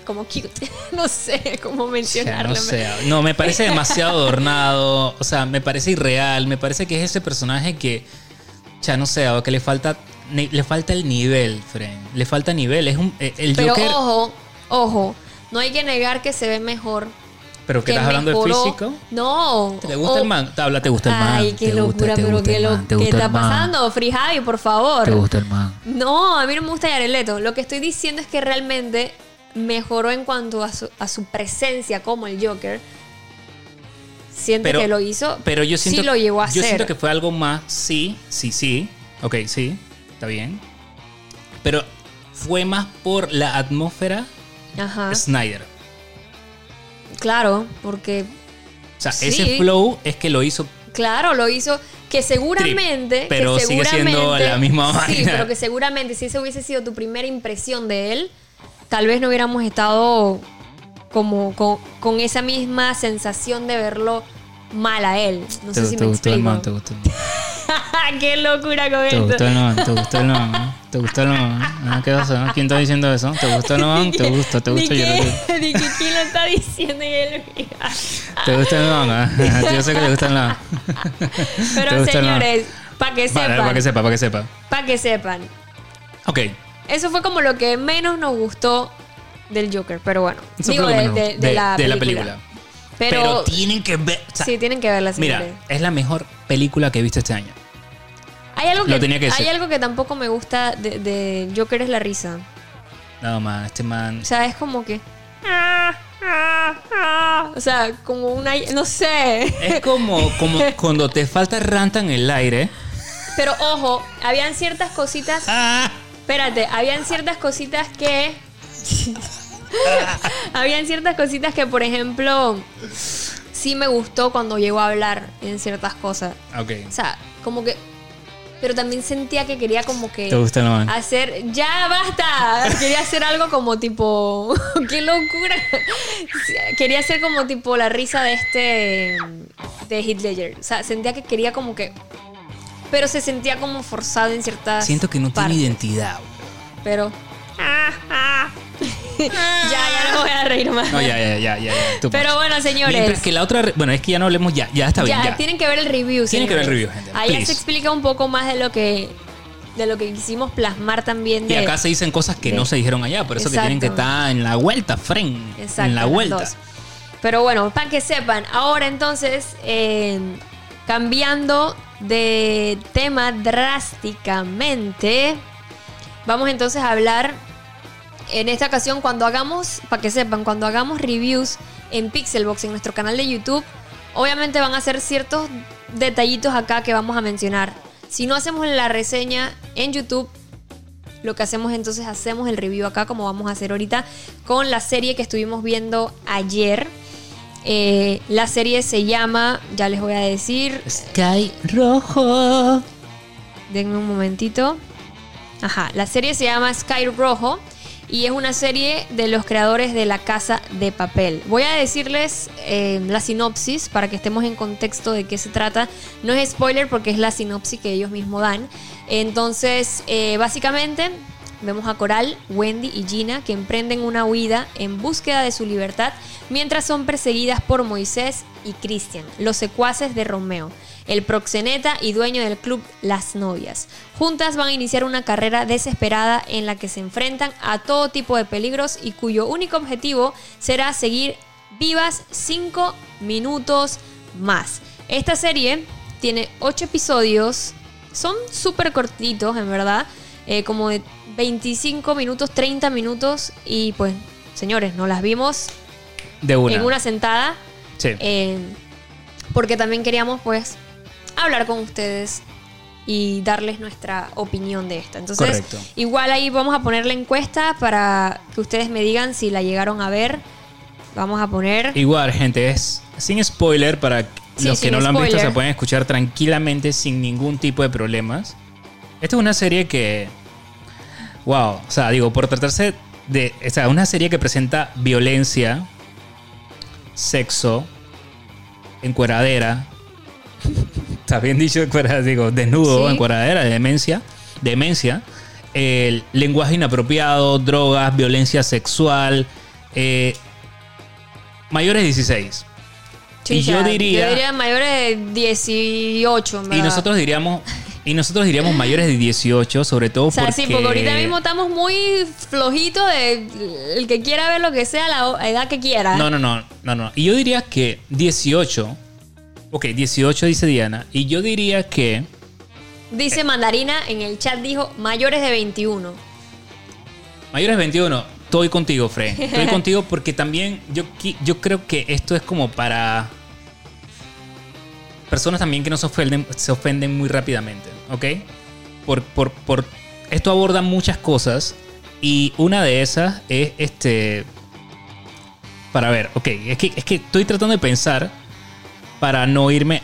A: Como cute. no sé cómo
B: O sea,
A: mencionarlo.
B: no sé. No, me parece demasiado adornado. O sea, me parece irreal. Me parece que es ese personaje que. Ya no sé, o que le falta. Le falta el nivel, Fren. Le falta nivel. Es un. eh, El
A: Pero
B: Joker.
A: ojo, ojo. No hay que negar que se ve mejor.
B: ¿Pero qué
A: que
B: estás hablando de
A: mejoró.
B: físico?
A: No.
B: ¿Te gusta el man? Habla, ¿te gusta el man?
A: Ay, qué
B: ¿Te gusta-
A: locura, pero qué lo ¿Qué está pasando? Free Javi, por favor.
B: ¿Te gusta el man?
A: No, a mí no me gusta Jared Leto. Lo que estoy diciendo es que realmente mejoró en cuanto a su, a su presencia como el Joker. Siento
B: Pero-
A: que lo hizo.
B: Pero yo siento,
A: sí lo llegó a
B: yo
A: hacer.
B: siento que fue algo más, sí, sí, sí. Ok, sí, está bien. Pero fue más por la atmósfera
A: Ajá.
B: Snyder.
A: Claro, porque
B: O sea,
A: Sí.
B: ese flow es que lo hizo.
A: Claro, lo hizo que seguramente.
B: pero
A: que
B: sigue siendo
A: seguramente-
B: la misma
A: Sí, pero que seguramente si esa hubiese sido tu primera impresión de él, tal vez no hubiéramos estado como con, con esa misma sensación de verlo mal a él. No sé si me explico.
B: gustó el man.
A: ¡Qué locura con
B: Te
A: esto!
B: gustó el man, te gustó el man. ¿eh? Te gustó el. Ah, ¿Qué pasa? ¿Quién está diciendo eso? ¿Te gustó el? Te gusta, te gusta. Yo lo
A: quién lo está diciendo y él
B: ¿Te gusta el? ¿eh? Yo sé que te gusta el man. ¿Te
A: Pero señores, para que sepan,
B: para que sepa, para que sepa.
A: para que sepan,
B: Ok.
A: Eso fue como lo que menos nos gustó del Joker, pero bueno.
B: Eso
A: digo, de, la,
B: de la
A: película. Pero,
B: Pero, tienen que ver. o sea,
A: sí, tienen que verla,
B: Mira, es la mejor película que he visto este año.
A: Hay algo que,
B: lo tenía que
A: hay algo que tampoco me gusta de, de Joker es la risa.
B: No, man, este man.
A: O sea, es como que... O sea, como una... No sé.
B: Es como, como cuando te falta ranta en el aire.
A: Pero ojo, habían ciertas cositas...
B: Ah,
A: Espérate, habían ciertas cositas que... habían ciertas cositas que, por ejemplo, sí me gustó cuando llegó a hablar en ciertas cosas.
B: ok.
A: O sea, como que. Pero también sentía que quería como que.
B: ¿Te gusta el man?
A: Hacer. ¡Ya basta! Quería hacer algo como tipo. ¡Qué locura! Quería hacer como tipo la risa de este. De Heath Ledger. O sea, sentía que quería como que. Pero se sentía como forzado en ciertas.
B: Siento que no
A: partes.
B: tiene identidad.
A: Pero. ah, ah. ya, ya no voy a reír más.
B: No, ya, ya, ya, ya. ya. Tú
A: Pero bueno, señores.
B: Mientras que la otra. Bueno, es que ya no hablemos ya. Ya está bien.
A: Ya,
B: Ya.
A: tienen que ver el review.
B: Tienen que ver el review, gente,
A: Ahí
B: please.
A: se explica un poco más de lo que de lo que quisimos plasmar también
B: Y acá se dicen cosas que
A: de-
B: no se dijeron allá. Por eso que tienen que estar en la vuelta, Fren.
A: Exacto,
B: en la vuelta.
A: dos. Pero bueno, para que sepan, ahora entonces eh, cambiando de tema drásticamente, vamos entonces a hablar en esta ocasión cuando hagamos, para que sepan, cuando hagamos reviews en Pixelbox en nuestro canal de YouTube, obviamente van a ser ciertos detallitos acá que vamos a mencionar. Si no hacemos la reseña en YouTube, lo que hacemos entonces hacemos el review acá como vamos a hacer ahorita con la serie que estuvimos viendo ayer. Eh, la serie se llama, ya les voy a decir,
B: Sky rojo.
A: denme un momentito. Ajá, la serie se llama Sky Rojo y es una serie de los creadores de La Casa de Papel. Voy a decirles eh, la sinopsis para que estemos en contexto de qué se trata. No es spoiler porque es la sinopsis que ellos mismos dan. Entonces, eh, básicamente, vemos a Coral, Wendy y Gina que emprenden una huida en búsqueda de su libertad mientras son perseguidas por Moisés y Christian, los secuaces de Romeo, el proxeneta y dueño del club Las Novias. Juntas van a iniciar una carrera desesperada en la que se enfrentan a todo tipo de peligros y cuyo único objetivo será seguir vivas 5 minutos más. Esta serie tiene 8 episodios, son súper cortitos en verdad, eh, como de 25 minutos, 30 minutos y pues señores, nos las vimos
B: De una.
A: en una sentada.
B: Sí.
A: eh, porque también queríamos pues hablar con ustedes y darles nuestra opinión de esta. Entonces,
B: Correcto.
A: igual ahí vamos a poner la encuesta para que ustedes me digan si la llegaron a ver. Vamos a poner...
B: Igual, gente, es sin spoiler para
A: Sí,
B: los que no lo han visto,
A: spoiler.
B: se pueden escuchar tranquilamente sin ningún tipo de problemas. Esta es una serie que. Wow. O sea, digo, por tratarse de. O sea, una serie que presenta violencia, sexo, encueradera. Está bien dicho, digo, desnudo,
A: Sí.
B: encueradera, demencia. Demencia. El lenguaje inapropiado, drogas, violencia sexual. eh, mayores de 16. y yo diría.
A: Yo diría mayores de 18, en
B: y nosotros diríamos. Y nosotros diríamos mayores de 18, sobre todo
A: O sea,
B: porque.
A: sí, porque ahorita mismo estamos muy flojitos de el que quiera ver lo que sea, la edad que quiera.
B: No, no, no, no, no. Y yo diría que 18. Ok, 18 dice Diana. Y yo diría que.
A: Dice Mandarina en el chat, dijo mayores de 21.
B: Mayores de 21. Estoy contigo, Fred. Estoy contigo porque también yo, yo creo que esto es como para. Personas también que no se ofenden, se ofenden muy rápidamente, ¿ok? Por, por, por, esto aborda muchas cosas y una de esas es este... Para ver, ok, es que, es que estoy tratando de pensar para no irme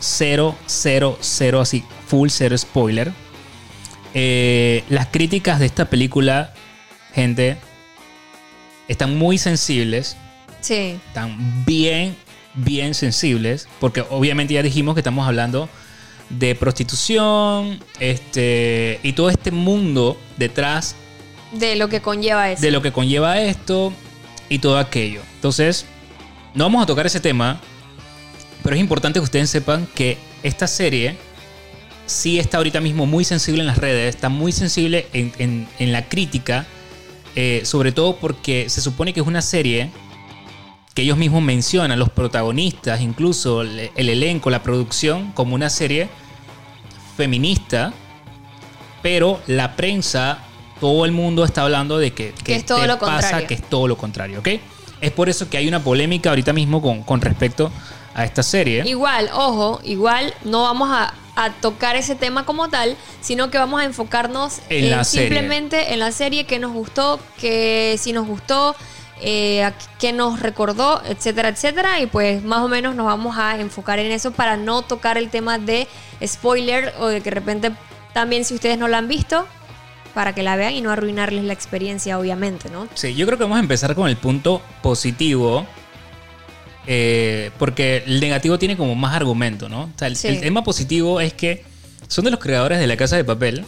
B: cero, cero, cero, así, full cero spoiler. Eh, las críticas de esta película, gente, están muy sensibles,
A: Sí.
B: están bien, bien sensibles, porque obviamente ya dijimos que estamos hablando de prostitución, este, y todo este mundo detrás
A: De lo que conlleva eso.
B: de lo que conlleva esto y todo aquello. Entonces, no vamos a tocar ese tema, pero es importante que ustedes sepan que esta serie sí está ahorita mismo muy sensible en las redes, está muy sensible en, en- en la crítica, eh, sobre todo porque se supone que es una serie que ellos mismos mencionan, los protagonistas, incluso el, el elenco, la producción, como una serie feminista, pero la prensa, todo el mundo está hablando de que,
A: Que es todo lo
B: pasa
A: contrario.
B: que es todo lo contrario, ¿ok? Es por eso que hay una polémica ahorita mismo con, con respecto a esta serie.
A: Igual, ojo, igual no vamos a, a tocar ese tema como tal, sino que vamos a enfocarnos
B: En la serie.
A: simplemente en la serie que nos gustó, que si nos gustó, eh, a qué nos recordó, etcétera, etcétera. Y pues más o menos nos vamos a enfocar en eso para no tocar el tema de spoiler o de que de repente también si ustedes no la han visto, para que la vean y no arruinarles la experiencia, obviamente, ¿no?
B: Sí, yo creo que vamos a empezar con el punto positivo. Eh, porque el negativo tiene como más argumento, ¿no? O sea, el,
A: Sí.
B: el tema positivo es que son de los creadores de la casa de papel.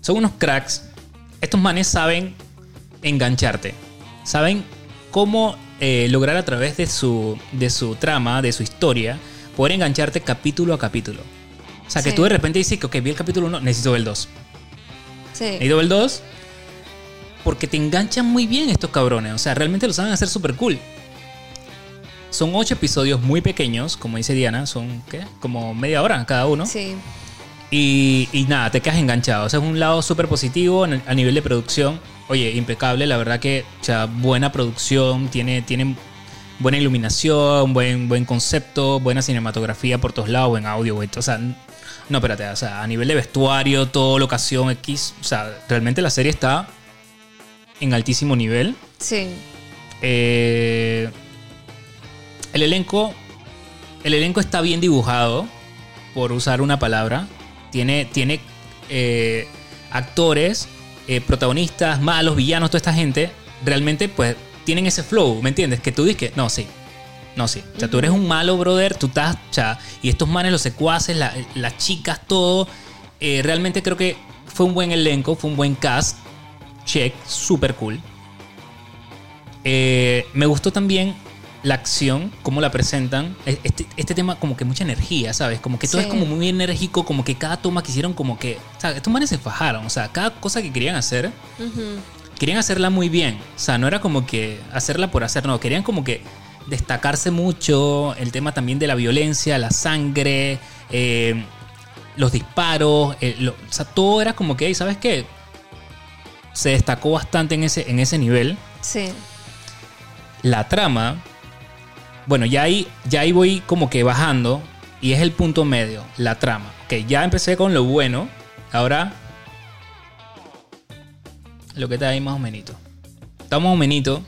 B: Son unos cracks. Estos manes saben engancharte. Saben cómo eh, lograr a través de su, de su trama, de su historia, poder engancharte capítulo a capítulo. O sea, que
A: Sí.
B: tú de repente dices que, ok, vi el capítulo 1, necesito ver el 2.
A: Sí.
B: Necesito ver el 2 porque te enganchan muy bien estos cabrones. O sea, realmente lo saben hacer súper cool. Son ocho episodios muy pequeños, como dice Diana, son ¿qué? como media hora cada uno.
A: Sí.
B: Y, y nada, te quedas enganchado. O sea, es un lado súper positivo el- a nivel de producción. Oye, impecable, la verdad que, o sea, buena producción, tiene, tiene buena iluminación, buen, buen concepto, buena cinematografía por todos lados, buen audio, güey. O sea, no, espérate, o sea, a nivel de vestuario, todo, locación, X, o sea, realmente la serie está en altísimo nivel.
A: Sí.
B: Eh, el elenco. El elenco está bien dibujado. Por usar una palabra. Tiene. Tiene eh, actores. eh, protagonistas, malos, villanos, toda esta gente. Realmente, pues. Tienen ese flow. ¿Me entiendes? Que tú dices que. No, sí. No, sí. O sea, tú eres un malo, brother. Tú estás. o sea, y estos manes, los secuaces, la- las chicas, todo. eh, realmente creo que fue un buen elenco. Fue un buen cast. Check. Super cool. Eh, me gustó también la acción, cómo la presentan. E- Este, este tema como que mucha energía, ¿sabes? Como que todo
A: Sí.
B: es como muy enérgico, como que cada toma quisieron como que... O sea, estos manes se fajaron, o sea, cada cosa que querían hacer, querían hacerla muy bien. O sea, no era como que hacerla por hacer, no, querían como que destacarse mucho, el tema también de la violencia, la sangre, eh, los disparos, eh, lo- o sea, todo era como que, "Ey, ¿sabes qué? Se destacó bastante en ese, en ese nivel
A: Sí.
B: la trama, bueno, ya ahí, ya ahí voy como que bajando y es el punto medio, la trama. Ok, ya empecé con lo bueno, ahora lo que está ahí más o menos. Está más o menos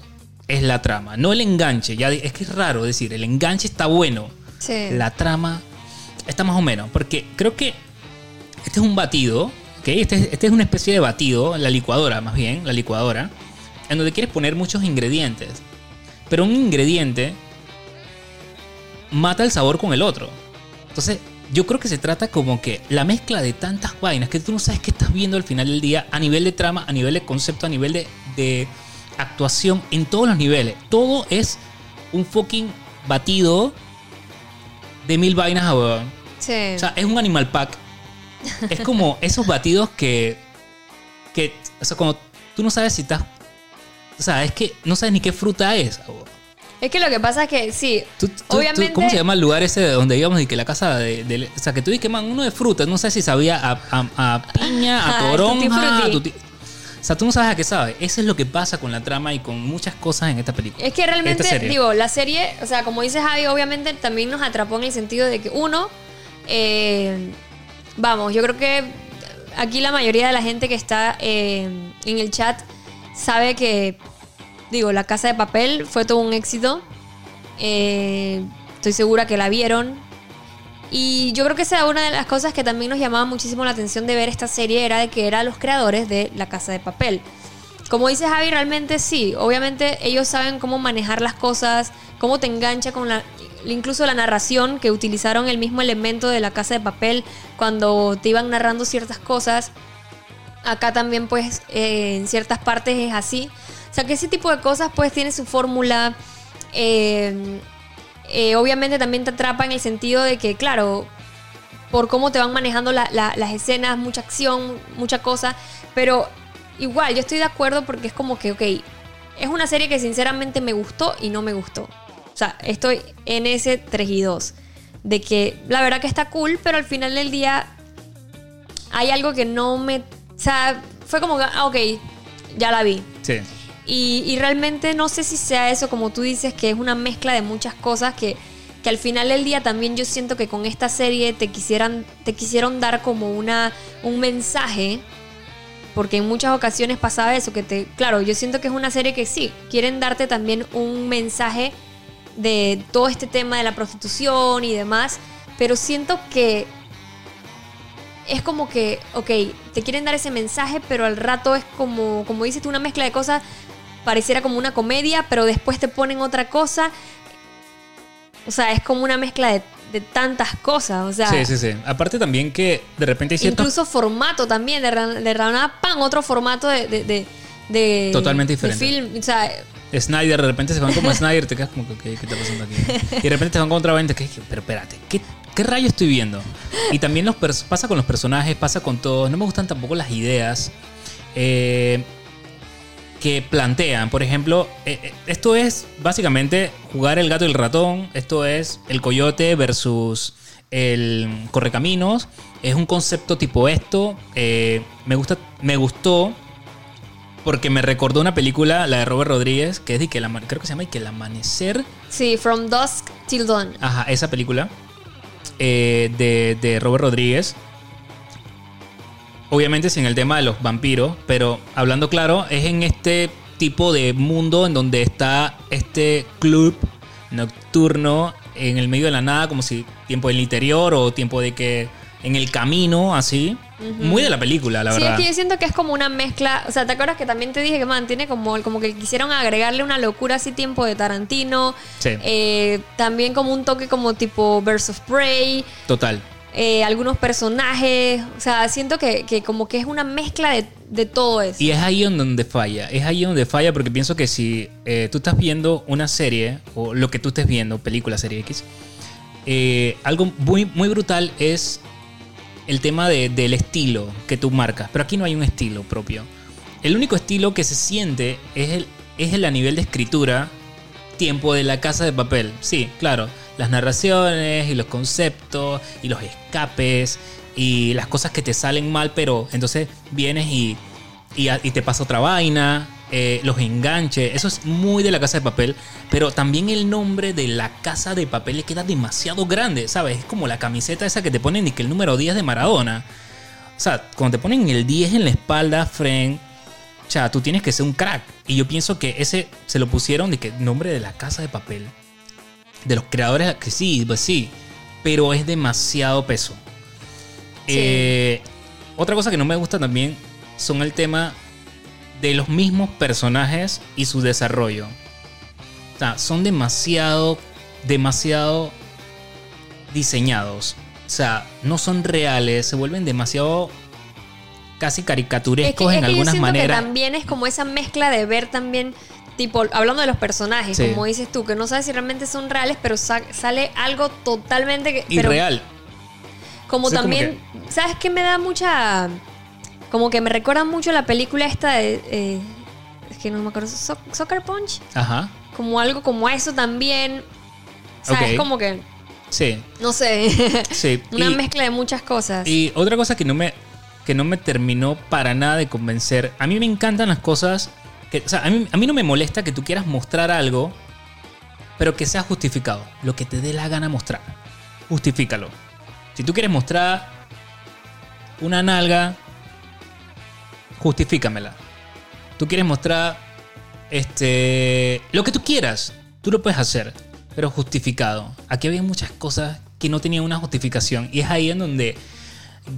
B: es la trama, no el enganche. Ya es que es raro decir, el enganche está bueno,
A: Sí.
B: la trama está más o menos, porque creo que este es un batido, Ok, este, este es una especie de batido, la licuadora más bien, la licuadora, en donde quieres poner muchos ingredientes. Pero un ingrediente mata el sabor con el otro. Entonces, yo creo que se trata como que la mezcla de tantas vainas que tú no sabes qué estás viendo al final del día a nivel de trama, a nivel de concepto, a nivel de, de actuación, en todos los niveles. Todo es un fucking batido de mil vainas a huevón.
A: Sí.
B: O sea, es un animal pack. Es como esos batidos que. que o sea, cuando tú no sabes si estás. O sea, es que no sabes ni qué fruta es. huevón.
A: Es que lo que pasa es que sí,
B: Tú- tú- tú-
A: obviamente.
B: ¿Cómo se llama el lugar ese de donde íbamos y que la casa de, de- O sea, que tú dices que man, uno de frutas, no sé si sabía a, a- a piña, a
A: Ah, tutti
B: toronja, a O sea, tú no sabes a qué sabe. Eso es lo que pasa con la trama y con muchas cosas en esta película.
A: Es que realmente, digo, la serie, o sea, como dice Javi, obviamente también nos atrapó en el sentido de que, uno, eh, vamos, yo creo que aquí la mayoría de la gente que está eh, en el chat sabe que, digo, La Casa de Papel fue todo un éxito. Eh, estoy segura que la vieron. Y yo creo que esa una de las cosas que también nos llamaba muchísimo la atención de ver esta serie, era de que eran los creadores de La Casa de Papel. Como dice Javi, realmente sí. Obviamente ellos saben cómo manejar las cosas, cómo te engancha con la... Incluso la narración, que utilizaron el mismo elemento de la casa de papel cuando te iban narrando ciertas cosas. Acá también pues eh, en ciertas partes es así. O sea que ese tipo de cosas pues tiene su fórmula. Eh, eh, obviamente también te atrapa en el sentido de que, claro, por cómo te van manejando la- la- las escenas, mucha acción, mucha cosa. Pero igual, yo estoy de acuerdo porque es como que, ok, es una serie que sinceramente me gustó y no me gustó. O sea, estoy en ese 3 y 2. De que la verdad que está cool, pero al final del día hay algo que no me... O sea, fue como ah, ok, ya la vi.
B: Sí.
A: Y, realmente no sé si sea eso, como tú dices, que es una mezcla de muchas cosas que, que al final del día también yo siento que con esta serie te quisieran, te quisieron dar como una, un mensaje. Porque en muchas ocasiones pasaba eso, que te. Claro, yo siento que es una serie que sí, quieren darte también un mensaje de todo este tema de la prostitución y demás. Pero siento que es como que, ok, te quieren dar ese mensaje, pero al rato es como, como dices tú, una mezcla de cosas, pareciera como una comedia, pero después te ponen otra cosa. O sea, es como una mezcla de, de tantas cosas. O sea,
B: Sí, sí, sí. Aparte también que de repente hay ciertos...
A: incluso formato también, de, de Rana Pan, otro formato de, de, de-
B: Totalmente diferente.
A: film. O sea,
B: Snyder, de repente se van como Snyder, te quedas como que, ¿qué, qué está pasando aquí? Y de repente te van con otra vaina, que pero espérate, ¿qué, qué rayo estoy viendo? Y también los pasa con los personajes, pasa con todos. No me gustan tampoco las ideas eh, que plantean. Por ejemplo, eh, eh, esto es básicamente jugar el gato y el ratón. Esto es el coyote versus el correcaminos. Es un concepto tipo esto. Eh, me, gusta, me gustó porque me recordó una película, la de Robert Rodríguez, que es de que ama- creo que se llama de que el amanecer.
A: sí, From Dusk Till Dawn.
B: Ajá, esa película eh, de, de Robert Rodríguez. Obviamente sin el tema de los vampiros, pero hablando claro, es en este tipo de mundo en donde está este club nocturno en el medio de la nada, como si tiempo del interior o tiempo de que en el camino, así. Muy de la película, la
A: sí,
B: verdad.
A: es que yo siento que es como una mezcla. O sea, ¿te acuerdas que también te dije que mantiene como, como que quisieron agregarle una locura así tiempo de Tarantino?
B: Sí.
A: Eh, también como un toque como tipo of Prey.
B: Total.
A: Eh, algunos personajes. O sea, siento que, que como que es una mezcla de, de todo eso.
B: Y es ahí donde falla. Es ahí donde falla porque pienso que si eh, tú estás viendo una serie o lo que tú estés viendo, película, serie X, eh, algo muy, muy brutal es el tema de- del estilo que tú marcas. Pero aquí no hay un estilo propio. El único estilo que se siente es el, es el a nivel de escritura tiempo de la casa de papel. Sí, claro. Las narraciones y los conceptos y los escapes y las cosas que te salen mal, pero entonces vienes y, y, te pasa otra vaina. eh, los enganches, eso es muy de la casa de papel, pero también el nombre de la casa de papel le queda demasiado grande, ¿sabes? Es como la camiseta esa que te ponen y que el número 10 de Maradona. O sea, cuando te ponen el 10 en la espalda, friend, o sea, tú tienes que ser un crack. Y yo pienso que ese se lo pusieron de que nombre de la casa de papel. De los creadores, que sí, pues sí. Pero es demasiado peso.
A: Sí.
B: Eh, otra cosa que no me gusta también son el tema de los mismos personajes y su desarrollo. O sea, son demasiado, demasiado diseñados. O sea, no son reales, se vuelven demasiado casi
A: Es que-
B: caricaturescos
A: es
B: en
A: que
B: algunas maneras.
A: Que también es como esa mezcla de ver también, tipo, hablando de los personajes,
B: Sí.
A: como dices tú, que no sabes si realmente son reales, pero sa- sale algo totalmente que, pero
B: Irreal.
A: Como
B: Sí, como
A: también, ¿sabes qué me da mucha... Como que me recuerda mucho la película esta de... eh, es que no me acuerdo, So- Soccer Punch.
B: Ajá.
A: Como algo como eso también. O sea,
B: Ok.
A: es como que,
B: Sí.
A: no sé,
B: Sí.
A: una
B: Y-
A: mezcla de muchas cosas.
B: Y otra cosa que no me que no me terminó para nada de convencer. A mí me encantan las cosas que, o sea, a mí, a mí no me molesta que tú quieras mostrar algo, pero que sea justificado. Lo que te dé la gana mostrar. Justifícalo. Si tú quieres mostrar una nalga, justifícamela. Tú quieres mostrar este lo que tú quieras, tú lo puedes hacer, pero justificado. Aquí había muchas cosas que no tenían una justificación y es ahí en donde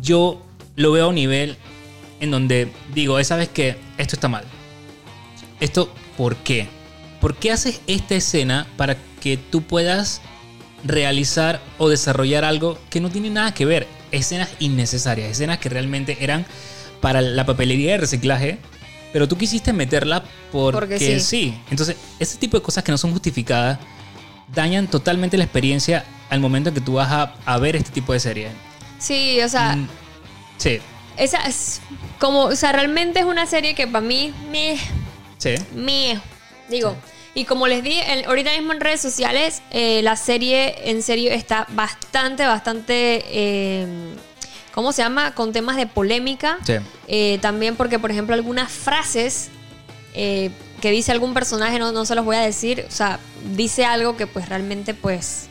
B: yo lo veo a un nivel en donde digo, esa vez que esto está mal. Esto, ¿por qué? ¿Por qué haces esta escena para que tú puedas realizar o desarrollar algo que no tiene nada que ver? Escenas innecesarias, escenas que realmente eran para la papelería de reciclaje, pero tú quisiste meterla porque,
A: Porque sí.
B: sí. Entonces, ese tipo de cosas que no son justificadas dañan totalmente la experiencia al momento en que tú vas a, a ver este tipo de serie.
A: sí, o sea,
B: Mm, Sí,
A: esa es como, o sea, realmente es una serie que para mí me,
B: sí.
A: me, digo. Y como les di en- ahorita mismo en redes sociales, eh, la serie en serio está bastante, bastante, eh, ¿cómo se llama? Con temas de polémica.
B: Sí.
A: Eh, también porque, por ejemplo, algunas frases eh, que dice algún personaje, no, no se los voy a decir, o sea, dice algo que pues realmente pues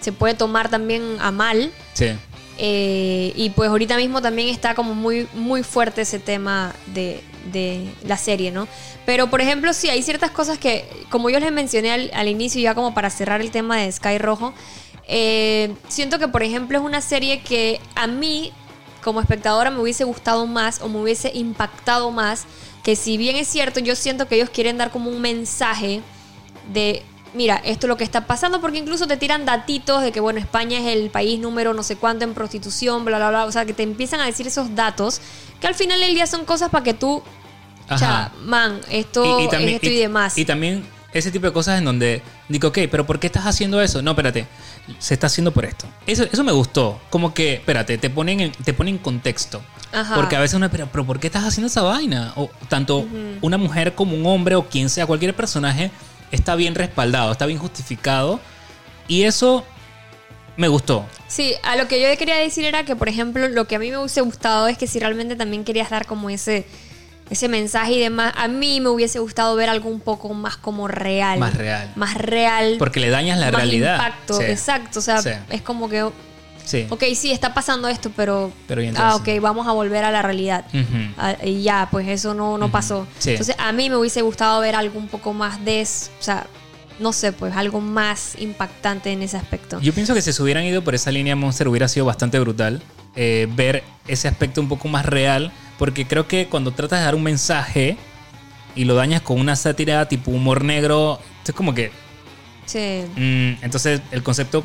A: se puede tomar también a mal.
B: Sí.
A: Eh, y pues ahorita mismo también está como muy, muy fuerte ese tema de, de la serie, ¿no? Pero por ejemplo, sí, hay ciertas cosas que, como yo les mencioné al, al inicio, ya como para cerrar el tema de Sky Rojo, eh, siento que por ejemplo es una serie que a mí, como espectadora, me hubiese gustado más o me hubiese impactado más, que si bien es cierto, yo siento que ellos quieren dar como un mensaje de, mira, esto es lo que está pasando, porque incluso te tiran datitos de que, bueno, España es el país número no sé cuánto en prostitución, bla, bla, bla, o sea, que te empiezan a decir esos datos, que al final del día son cosas para que tú, o sea, man, esto es esto y, demás.
B: y también ese tipo de cosas en donde digo, ok, pero ¿por qué estás haciendo eso? No, espérate, se está haciendo por esto. Eso, eso me gustó. Como que, espérate, te ponen en, te ponen en contexto.
A: Ajá.
B: Porque a veces uno, pero, pero ¿por qué estás haciendo esa vaina? O tanto una mujer como un hombre o quien sea, cualquier personaje, está bien respaldado, está bien justificado. Y eso me gustó.
A: Sí, a lo que yo quería decir era que, por ejemplo, lo que a mí me hubiese gustado es que si realmente también querías dar como ese, ese mensaje y demás, a mí me hubiese gustado ver algo un poco más como real.
B: Más real.
A: Más real.
B: Porque le dañas la
A: más
B: realidad.
A: impacto,
B: Sí.
A: exacto. O sea,
B: Sí.
A: es como que,
B: Sí.
A: ok, sí, está pasando esto, pero...
B: Pero ¿y
A: ah, ok, vamos a volver a la realidad.
B: Ujú.
A: Ah, y ya, pues eso no, no pasó.
B: Sí.
A: Entonces, a mí me hubiese gustado ver algo un poco más de... eso, O sea, no sé, pues algo más impactante en ese aspecto.
B: Yo pienso que si se hubieran ido por esa línea Monster hubiera sido bastante brutal eh, ver ese aspecto un poco más real, porque creo que cuando tratas de dar un mensaje y lo dañas con una sátira tipo humor negro, es como que...
A: Sí.
B: mm, entonces el concepto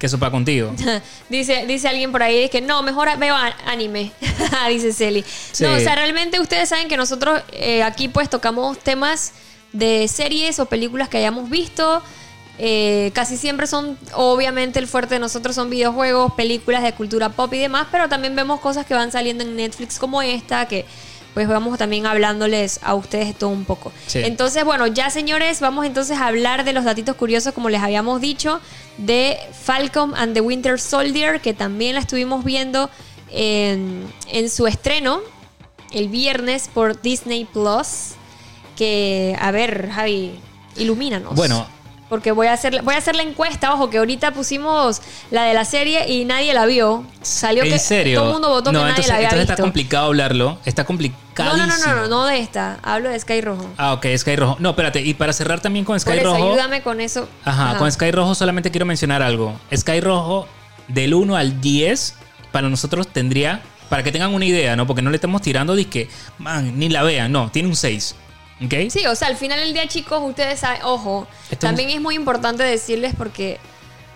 B: que eso va contigo.
A: dice, dice alguien por ahí que no, mejor veo anime, dice Celi.
B: Sí.
A: No, o sea, realmente ustedes saben que nosotros eh, aquí pues tocamos temas de series o películas que hayamos visto. Eh, casi siempre son, obviamente el fuerte de nosotros son videojuegos, películas de cultura pop y demás, pero también vemos cosas que van saliendo en Netflix como esta, que pues vamos también hablándoles a ustedes de todo un poco.
B: Sí.
A: Entonces, bueno, ya señores, vamos entonces a hablar de los datitos curiosos, como les habíamos dicho, de Falcon and the Winter Soldier, que también la estuvimos viendo en, en su estreno el viernes por Disney Plus. Que, a ver, Javi, ilumínanos.
B: Bueno.
A: Porque voy a hacer, voy a hacer la encuesta, ojo, que ahorita pusimos la de la serie y nadie la vio. Salió
B: ¿En
A: que
B: serio?
A: todo el mundo votó
B: no,
A: que nadie
B: entonces,
A: la había
B: entonces
A: visto.
B: está complicado hablarlo. Está
A: no,
B: complicadísimo.
A: no, no, no, no, no de esta. Hablo de Sky Rojo.
B: Ah, ok, Sky Rojo. No, espérate. Y para cerrar también con Sky
A: Por eso,
B: Rojo...
A: ayúdame con eso.
B: Ajá, con Sky Rojo solamente quiero mencionar algo. Sky Rojo, del 1 al 10, para nosotros tendría Para que tengan una idea, ¿no? Porque no le estamos tirando de que, man, ni la vean. No, tiene un 6.
A: Sí, o sea, al final del día, chicos, ustedes saben, ojo,
B: Esto
A: también es muy importante decirles porque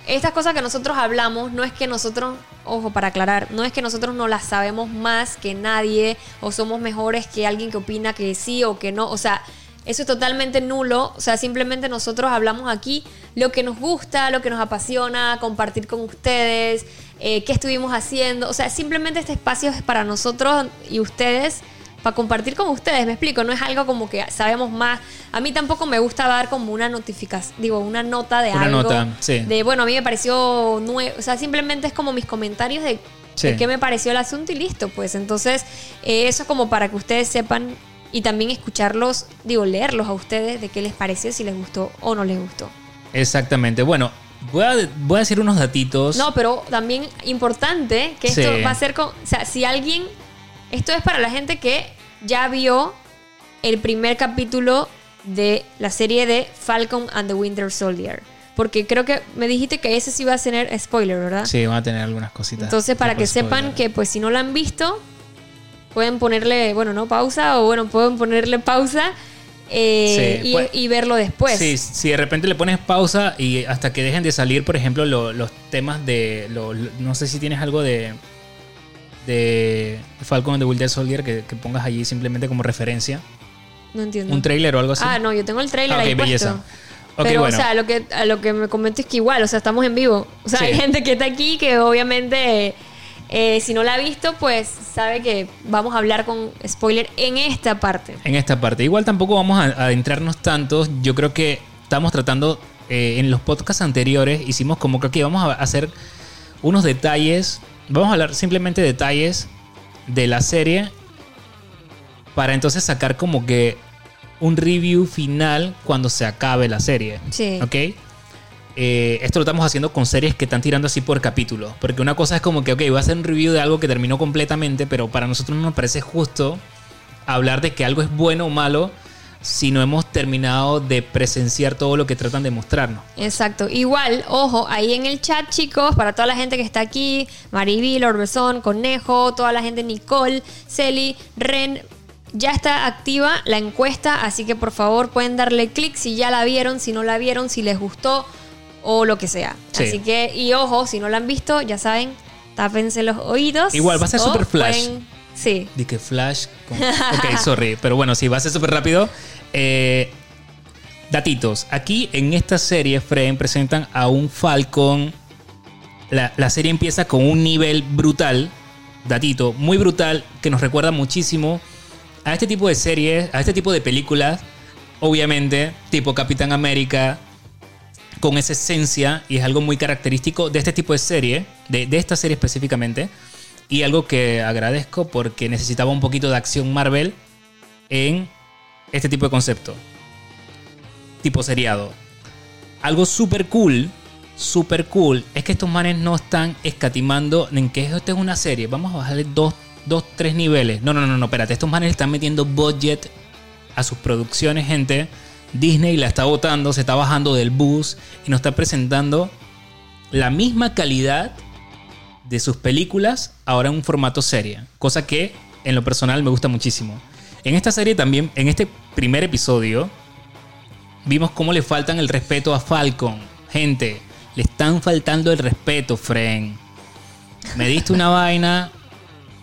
A: estas cosas que nosotros hablamos no es que nosotros, ojo, para aclarar, no es que nosotros no las sabemos más que nadie o somos mejores que alguien que opina que sí o que no, o sea, eso es totalmente nulo, o sea, simplemente nosotros hablamos aquí lo que nos gusta, lo que nos apasiona, compartir con ustedes, eh, qué estuvimos haciendo, o sea, simplemente este espacio es para nosotros y ustedes para compartir con ustedes, me explico, no es algo como que sabemos más. A mí tampoco me gusta dar como una notificación, digo, una nota de
B: Una
A: algo.
B: nota, sí.
A: De, bueno, a mí me pareció nuevo, o sea, simplemente es como mis comentarios de,
B: Sí.
A: de qué me pareció el asunto y listo, pues. Entonces, eh, eso es como para que ustedes sepan y también escucharlos, digo, leerlos a ustedes de qué les pareció, si les gustó o no les gustó.
B: Exactamente. Bueno, voy a, voy a decir unos datitos.
A: No, pero también importante que esto
B: Sí.
A: va a ser con. O sea, si alguien. Esto es para la gente que ya vio el primer capítulo de la serie de Falcon and the Winter Soldier. Porque creo que me dijiste que ese sí va a tener spoiler, ¿verdad?
B: Sí, van a tener algunas cositas.
A: Entonces, para que sepan que, pues, si no la han visto, pueden ponerle, bueno, no pausa, o bueno, pueden ponerle pausa eh,
B: Sí,
A: y,
B: pues-
A: y verlo después.
B: Sí, si de repente le pones pausa y hasta que dejen de salir, por ejemplo, lo- los temas de. lo- lo- no sé si tienes algo de. De Falcon and the Winter Soldier que, que pongas allí simplemente como referencia.
A: No entiendo.
B: Un trailer o algo así.
A: Ah, no, yo tengo el trailer
B: Ah, ok,
A: ahí
B: belleza.
A: puesto. Pero,
B: bueno.
A: o sea, lo que, a lo que me comento es que igual, o sea, estamos en vivo. O sea,
B: Sí.
A: hay gente que está aquí que obviamente, eh, si no la ha visto, pues sabe que vamos a hablar con spoiler en esta parte.
B: En esta parte. Igual tampoco vamos a a adentrarnos tanto. Yo creo que estamos tratando. eh, en los podcasts anteriores hicimos como que aquí vamos a hacer unos detalles. Vamos a hablar simplemente detalles de la serie. Para entonces sacar como que un review final cuando se acabe la serie.
A: Sí.
B: ¿Ok? Eh, esto lo estamos haciendo con series que están tirando así por capítulos. Porque una cosa es como que, ok, voy a hacer un review de algo que terminó completamente, pero para nosotros no nos parece justo hablar de que algo es bueno o malo si no hemos terminado de presenciar todo lo que tratan de mostrarnos.
A: Exacto. Igual, ojo, ahí en el chat, chicos, para toda la gente que está aquí, Marivil, Orbezón, Conejo, toda la gente, Nicole, Celi, Ren, ya está activa la encuesta, así que por favor pueden darle clic si ya la vieron, si no la vieron, si les gustó o lo que sea.
B: Sí.
A: Así que, y ojo, si no la han visto, ya saben, tápense los oídos.
B: Igual, va a ser super flash.
A: pueden- Sí.
B: Di que Flash. con- Ok, sorry. Pero bueno, sí, va a ser súper rápido. Eh, datitos. Aquí en esta serie, Frame presentan a un Falcon. La, la serie empieza con un nivel brutal. Datito, muy brutal, que nos recuerda muchísimo a este tipo de series, a este tipo de películas. Obviamente, tipo Capitán América, con esa esencia y es algo muy característico de este tipo de serie, de, de esta serie específicamente, y algo que agradezco porque necesitaba un poquito de acción Marvel en este tipo de concepto, tipo seriado. Algo súper cool, súper cool, es que estos manes no están escatimando en que esto es una serie, vamos a bajarle dos, dos, tres niveles. No, no, no, no, espérate, estos manes están metiendo budget a sus producciones, gente. Disney la está botando, se está bajando del bus y nos está presentando la misma calidad de sus películas ahora en un formato serie. Cosa que en lo personal me gusta muchísimo. En esta serie también, en este primer episodio, vimos cómo le faltan el respeto a Falcon. Gente, le están faltando el respeto, Fren. Me diste una vaina,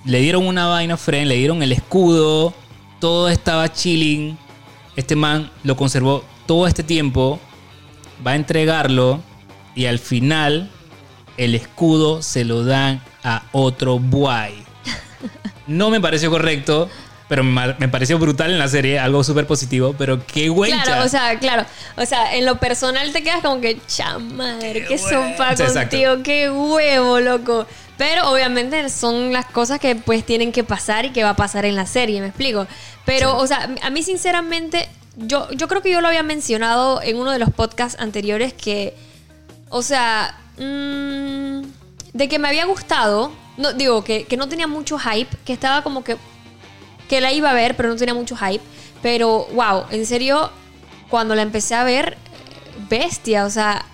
B: le dieron una vaina Fren, le dieron el escudo, todo estaba chilling. Este man lo conservó todo este tiempo, va a entregarlo y al final el escudo se lo dan a otro buey. No me pareció correcto, pero me, pareció brutal en la serie, algo súper positivo, pero qué güencha.
A: Claro, o sea, claro. O sea, en lo personal te quedas como que, chamadre, qué sopa
B: Sí, exacto.
A: contigo, qué huevo, loco. Pero obviamente son las cosas que pues tienen que pasar y que va a pasar en la serie, me explico. Pero, o sea, a mí sinceramente, yo, yo creo que yo lo había mencionado en uno de los podcasts anteriores que, o sea, mm, de que me había gustado, no, digo, que, que no tenía mucho hype, que estaba como que que la iba a ver, pero no tenía mucho hype. Pero, wow, en serio, cuando la empecé a ver, bestia, o sea,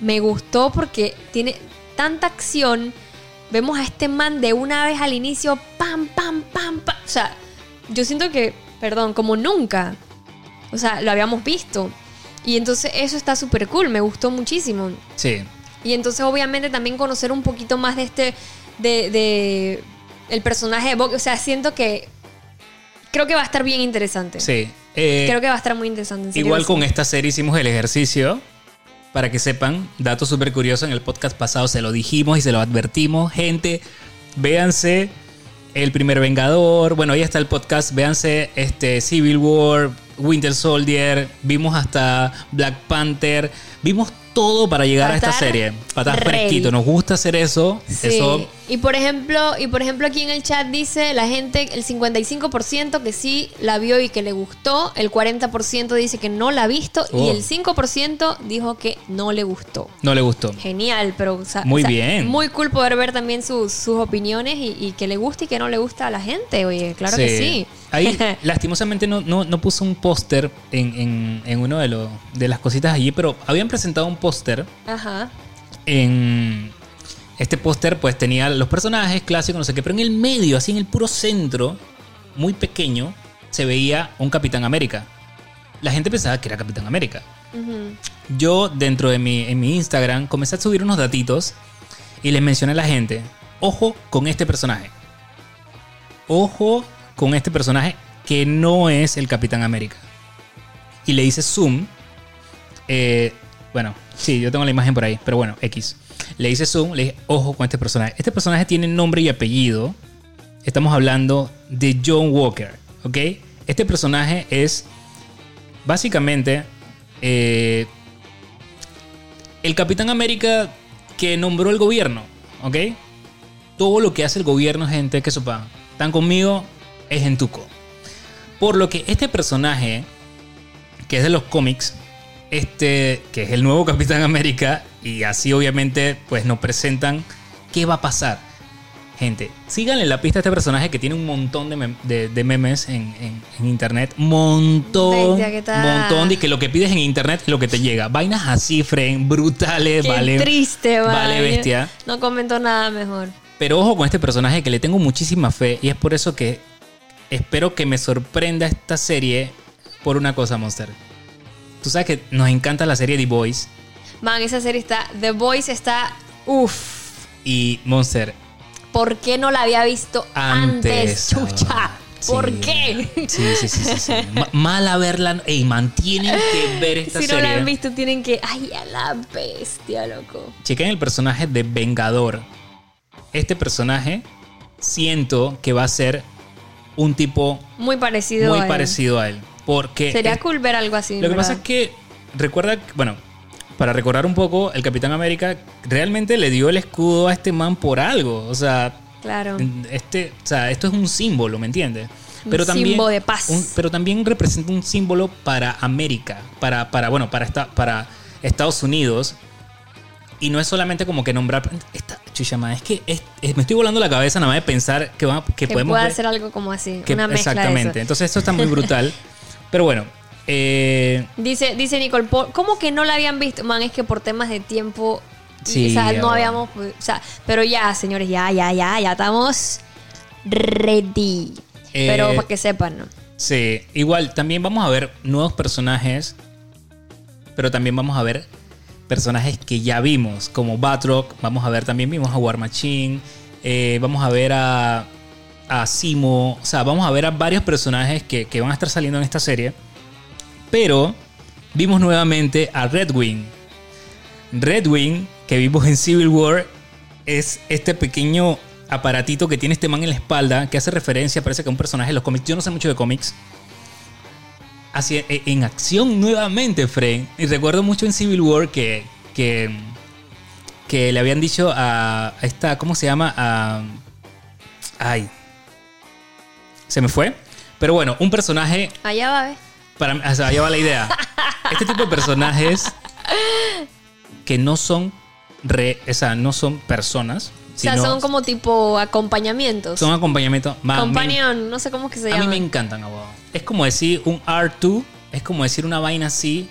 A: me gustó porque tiene tanta acción, vemos a este man de una vez al inicio, pam, pam, pam, pam. O sea, yo siento que, perdón, como nunca. O sea, lo habíamos visto. Y entonces eso está súper cool, me gustó muchísimo.
B: Sí.
A: Y entonces obviamente también conocer un poquito más de este, de, de el personaje de Bucky. O sea, siento que creo que va a estar bien interesante.
B: Sí. Eh,
A: Creo que va a estar muy interesante. en serio
B: igual con esta serie hicimos el ejercicio. Para que sepan, dato súper curioso, en el podcast pasado se lo dijimos y se lo advertimos. Gente, véanse El Primer Vengador. Bueno, ahí está el podcast. Véanse este, Civil War, Winter Soldier. Vimos hasta Black Panther. Vimos todo para llegar
A: Para
B: a esta serie. Para estar fresquito. Nos gusta hacer eso.
A: Sí.
B: Eso
A: Y por ejemplo, y por ejemplo aquí en el chat dice la gente el 55% que sí la vio y que le gustó, el 40% dice que no la ha visto y
B: Oh.
A: el 5% dijo que no le gustó.
B: no le gustó.
A: Genial, pero o sea,
B: Muy
A: o sea,
B: bien.
A: Muy cool poder ver también sus, sus opiniones y, y que le guste y que no le gusta a la gente. Oye, claro que sí.
B: Ahí, lastimosamente, no, no, no puso un póster en, en, en uno de, los de las cositas allí, pero habían presentado un póster.
A: Ajá.
B: En este póster, pues tenía los personajes clásicos, no sé qué, pero en el medio, así en el puro centro, muy pequeño, se veía un Capitán América. La gente pensaba que era Capitán América. Yo, dentro de mi, en mi Instagram, comencé a subir unos datitos y les mencioné a la gente: ojo con este personaje. Ojo con este personaje que no es el Capitán América. Y le hice zoom. eh, bueno, sí, yo tengo la imagen por ahí, pero bueno, X. Le hice zoom, le dije: ojo con este personaje. Este personaje tiene nombre y apellido. Estamos hablando de John Walker, ¿ok? Este personaje es básicamente eh, el Capitán América que nombró el gobierno, ¿ok? Todo lo que hace el gobierno, gente, que sepan, están conmigo, es en Tuco. Por lo que este personaje, que es de los cómics, este, que es el nuevo Capitán América, y así obviamente, pues nos presentan qué va a pasar. Gente, síganle la pista a este personaje que tiene un montón de, mem- de- de memes en, en- en internet. Montón. Montón de que lo que pides en internet es lo que te llega. Vainas así, Fren, brutales,
A: Qué
B: vale.
A: triste,
B: Vale,
A: vaya.
B: bestia.
A: No comentó nada mejor.
B: Pero ojo con este personaje que le tengo muchísima fe y es por eso que espero que me sorprenda esta serie por una cosa, Monster. Tú sabes que nos encanta la serie The Boys
A: Man, esa serie está. The Voice está. Uff.
B: y Monster.
A: ¿Por qué no la había visto antes,
B: Antes,
A: chucha?
B: ah,
A: ¿Por qué?
B: Sí, sí, sí, sí. sí. Ma- Mala verla. Ey, mantienen que ver esta
A: si no
B: serie.
A: la han visto, tienen que. ¡Ay, a la bestia, loco!
B: Chequen el personaje de Vengador. Este personaje siento que va a ser un tipo
A: Muy parecido
B: muy
A: a él.
B: parecido a él. Porque
A: Sería
B: es-
A: cool ver algo así.
B: Lo que pasa es que recuerda, bueno, para recordar un poco, el Capitán América realmente le dio el escudo a este man por algo. O sea,
A: Claro.
B: este, o sea, esto es un símbolo, ¿me entiendes?
A: Un
B: Pero también,
A: símbolo de paz.
B: un- pero también representa un símbolo para América, para, para bueno, para, esta, para Estados Unidos. Y no es solamente como que nombrar. Esta, chucha, man, es que es- es- me estoy volando la cabeza nada más de pensar que, va- que
A: que
B: podemos
A: hacer algo como así.
B: que-
A: una mezcla
B: exactamente.
A: de eso.
B: Entonces, esto está muy brutal. pero bueno, eh,
A: Dice, dice Nicole, ¿por- ¿cómo que no la habían visto? Man, es que por temas de tiempo.
B: Sí,
A: o sea, no habíamos. O sea, pero ya, señores, ya, ya, ya, ya estamos ready.
B: Eh,
A: pero para que sepan, ¿no?
B: Sí, igual también vamos a ver nuevos personajes, pero también vamos a ver personajes que ya vimos, como Batroc, vamos a ver también vimos a War Machine, eh, vamos a ver a, a Simo, o sea, vamos a ver a varios personajes que, que van a estar saliendo en esta serie, pero vimos nuevamente a Red Wing. Red Wing, que vimos en Civil War, es este pequeño aparatito que tiene este man en la espalda, que hace referencia, parece que a un personaje de los cómics. Yo no sé mucho de cómics. Así, e- en acción nuevamente, Fred. Y recuerdo mucho en Civil War que, que, que le habían dicho a, a esta, ¿cómo se llama? A, ay, se me fue. Pero bueno, un personaje
A: Allá va, ¿ves?
B: para, o sea, allá va la idea. Este tipo de personajes que no son re, o sea, no son personas,
A: O sea,
B: sino
A: son como tipo acompañamientos.
B: son acompañamiento. Ma- me-
A: Companion, no sé cómo es que se
B: a mí
A: llama.
B: me encantan, abogado. Es como decir un R2, es como decir una vaina así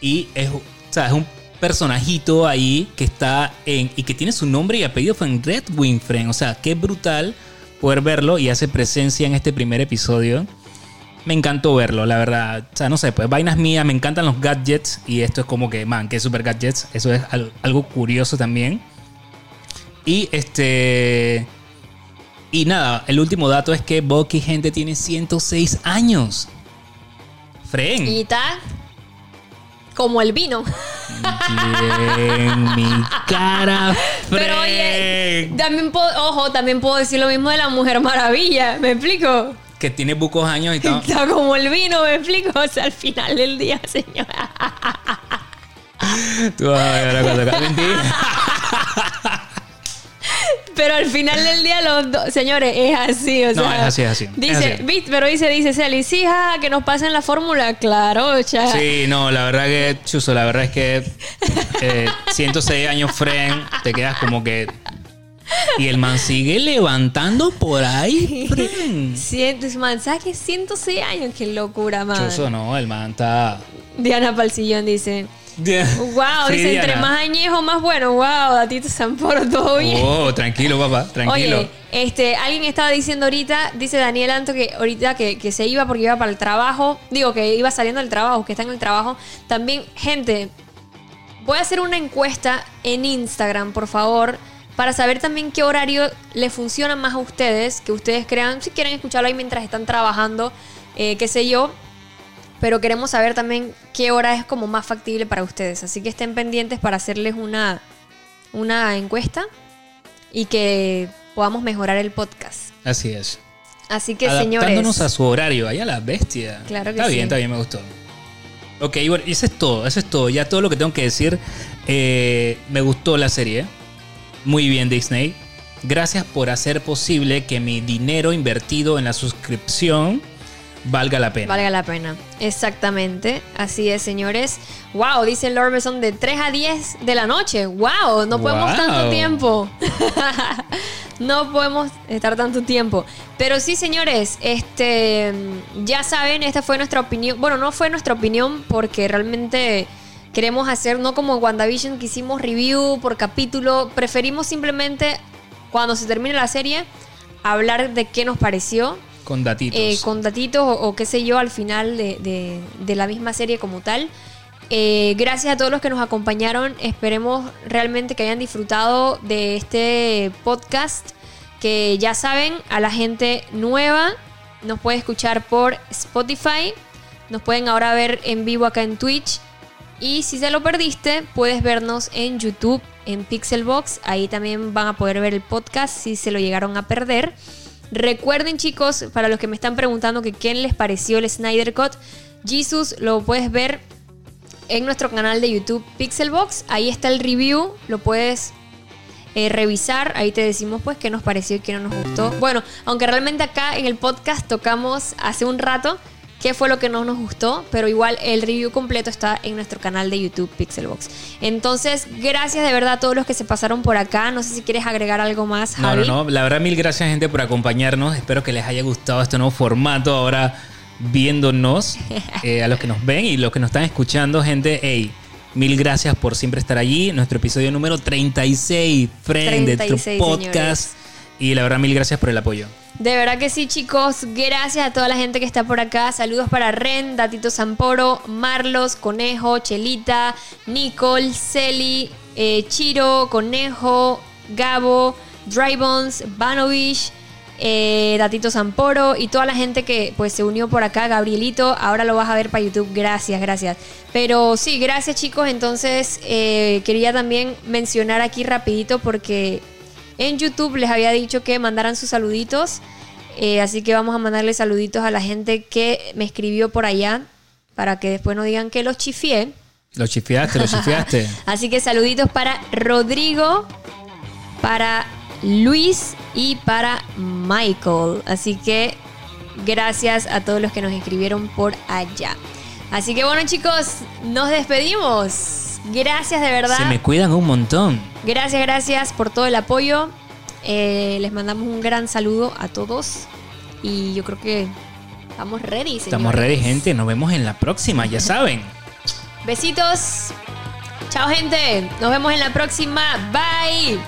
B: y es, o sea, es un personajito ahí que está en. y que tiene su nombre y apellido fue en Red Wing Friend. O sea, qué brutal poder verlo y hace presencia en este primer episodio. Me encantó verlo, la verdad. O sea, no sé, pues vainas mías, me encantan los gadgets. Y esto es como que, man, que super gadgets. Eso es al- algo curioso también. Y este. Y nada, el último dato es que Bucky, gente, tiene 106 años. Fren.
A: Y está como el vino.
B: en mi cara, Fren.
A: Pero oye, también puedo, ojo, también puedo decir lo mismo de la Mujer Maravilla. ¿Me explico?
B: Que tiene bucos años y todo.
A: Está como el vino, ¿me explico? O sea, al final del día, señora.
B: Tú vas a ver acabe. Mentira.
A: Pero al final del día, los dos, señores, es así, o
B: No,
A: sea.
B: es así, es así, es
A: Dice,
B: así.
A: ¿viste? Pero dice, dice Celi, sí, ja, que nos pasen la fórmula. Claro, ya.
B: Sí, no, la verdad que, Chuso, la verdad es que eh, 106 años, Fren, te quedas como que. Y el man sigue levantando por ahí, Fren.
A: Ciento, man, ¿sabes qué? 106 años, qué locura, man.
B: Chuso, no, el man está.
A: Diana Palsillón dice, wow,
B: Sí,
A: dice, entre más añejo, más bueno. Wow, Datito Samporo, todo bien.
B: Oh, tranquilo, papá, tranquilo.
A: Oye, este, alguien estaba diciendo ahorita, dice Daniel Anto que ahorita que, que se iba porque iba para el trabajo, digo que iba saliendo del trabajo, que está en el trabajo. También, gente, voy a hacer una encuesta en Instagram, por favor, para saber también qué horario le funciona más a ustedes, que ustedes crean, si quieren escucharlo ahí mientras están trabajando, eh, qué sé yo. Pero queremos saber también qué hora es como más factible para ustedes. Así que estén pendientes para hacerles una, una encuesta y que podamos mejorar el podcast.
B: Así es.
A: Así que,
B: Adaptándonos
A: señores.
B: a su horario, allá la bestia.
A: Claro que
B: está
A: sí.
B: bien, está bien, me gustó. Ok, bueno, y eso es todo, eso es todo. Ya todo lo que tengo que decir. Eh, me gustó la serie. Muy bien, Disney. Gracias por hacer posible que mi dinero invertido en la suscripción valga la pena.
A: Valga la pena. Exactamente. Así es, señores. Wow, dice Lord Besson de 3 a 10 de la noche. Wow, no podemos
B: Wow.
A: tanto tiempo. no podemos estar tanto tiempo. Pero sí, señores, este ya saben, esta fue nuestra opinión. Bueno, no fue nuestra opinión porque realmente queremos hacer no como WandaVision que hicimos review por capítulo, preferimos simplemente cuando se termine la serie hablar de qué nos pareció
B: Con datitos.
A: eh, con datitos o, o qué sé yo al final de, de- de la misma serie como tal. Eh, gracias a todos los que nos acompañaron. Esperemos realmente que hayan disfrutado de este podcast. Que ya saben, a la gente nueva nos puede escuchar por Spotify. Nos pueden ahora ver en vivo acá en Twitch. Y si se lo perdiste, puedes vernos en YouTube, en Pixelbox. Ahí también van a poder ver el podcast si se lo llegaron a perder. Recuerden chicos, para los que me están preguntando que qué les pareció el Snyder Cut, Jesus lo puedes ver en nuestro canal de YouTube Pixelbox. Ahí está el review, lo puedes eh, revisar. Ahí te decimos pues qué nos pareció y qué no nos gustó. Bueno, aunque realmente acá en el podcast tocamos hace un rato qué fue lo que no nos gustó, pero igual el review completo está en nuestro canal de YouTube Pixelbox. Entonces, gracias de verdad a todos los que se pasaron por acá. No sé si quieres agregar algo más, Javi.
B: no, no. La verdad, mil gracias, gente, por acompañarnos. Espero que les haya gustado este nuevo formato. Ahora viéndonos, eh, a los que nos ven y los que nos están escuchando, gente, hey, mil gracias por siempre estar allí. Nuestro episodio número 36, Friend, de
A: 36,
B: podcast.
A: señores.
B: Y la verdad, mil gracias por el apoyo.
A: De verdad que sí, chicos. Gracias a toda la gente que está por acá. Saludos para Ren, Datito Zamporo, Marlos, Conejo, Chelita, Nicole, Celi, eh, Chiro, Conejo, Gabo, Drybones, Vanovich, eh, Datito Zamporo y toda la gente que pues se unió por acá. Gabrielito, ahora lo vas a ver para YouTube. Gracias, gracias. Pero sí, gracias chicos. Entonces eh, quería también mencionar aquí rapidito porque en YouTube les había dicho que mandaran sus saluditos. eh, así que vamos a mandarle saluditos a la gente que me escribió por allá. Para que después no digan que los chifié.
B: Lo chifiaste, lo chifiaste.
A: Así que saluditos para Rodrigo, para Luis y para Michael. Así que gracias a todos los que nos escribieron por allá. Así que bueno chicos, nos despedimos. Gracias de verdad.
B: Se me cuidan un montón.
A: Gracias, gracias por todo el apoyo. Eh, les mandamos un gran saludo a todos. Y yo creo que estamos ready, señores.
B: Estamos ready, gente. Nos vemos en la próxima, ya saben.
A: Besitos. Chao, gente. Nos vemos en la próxima. Bye.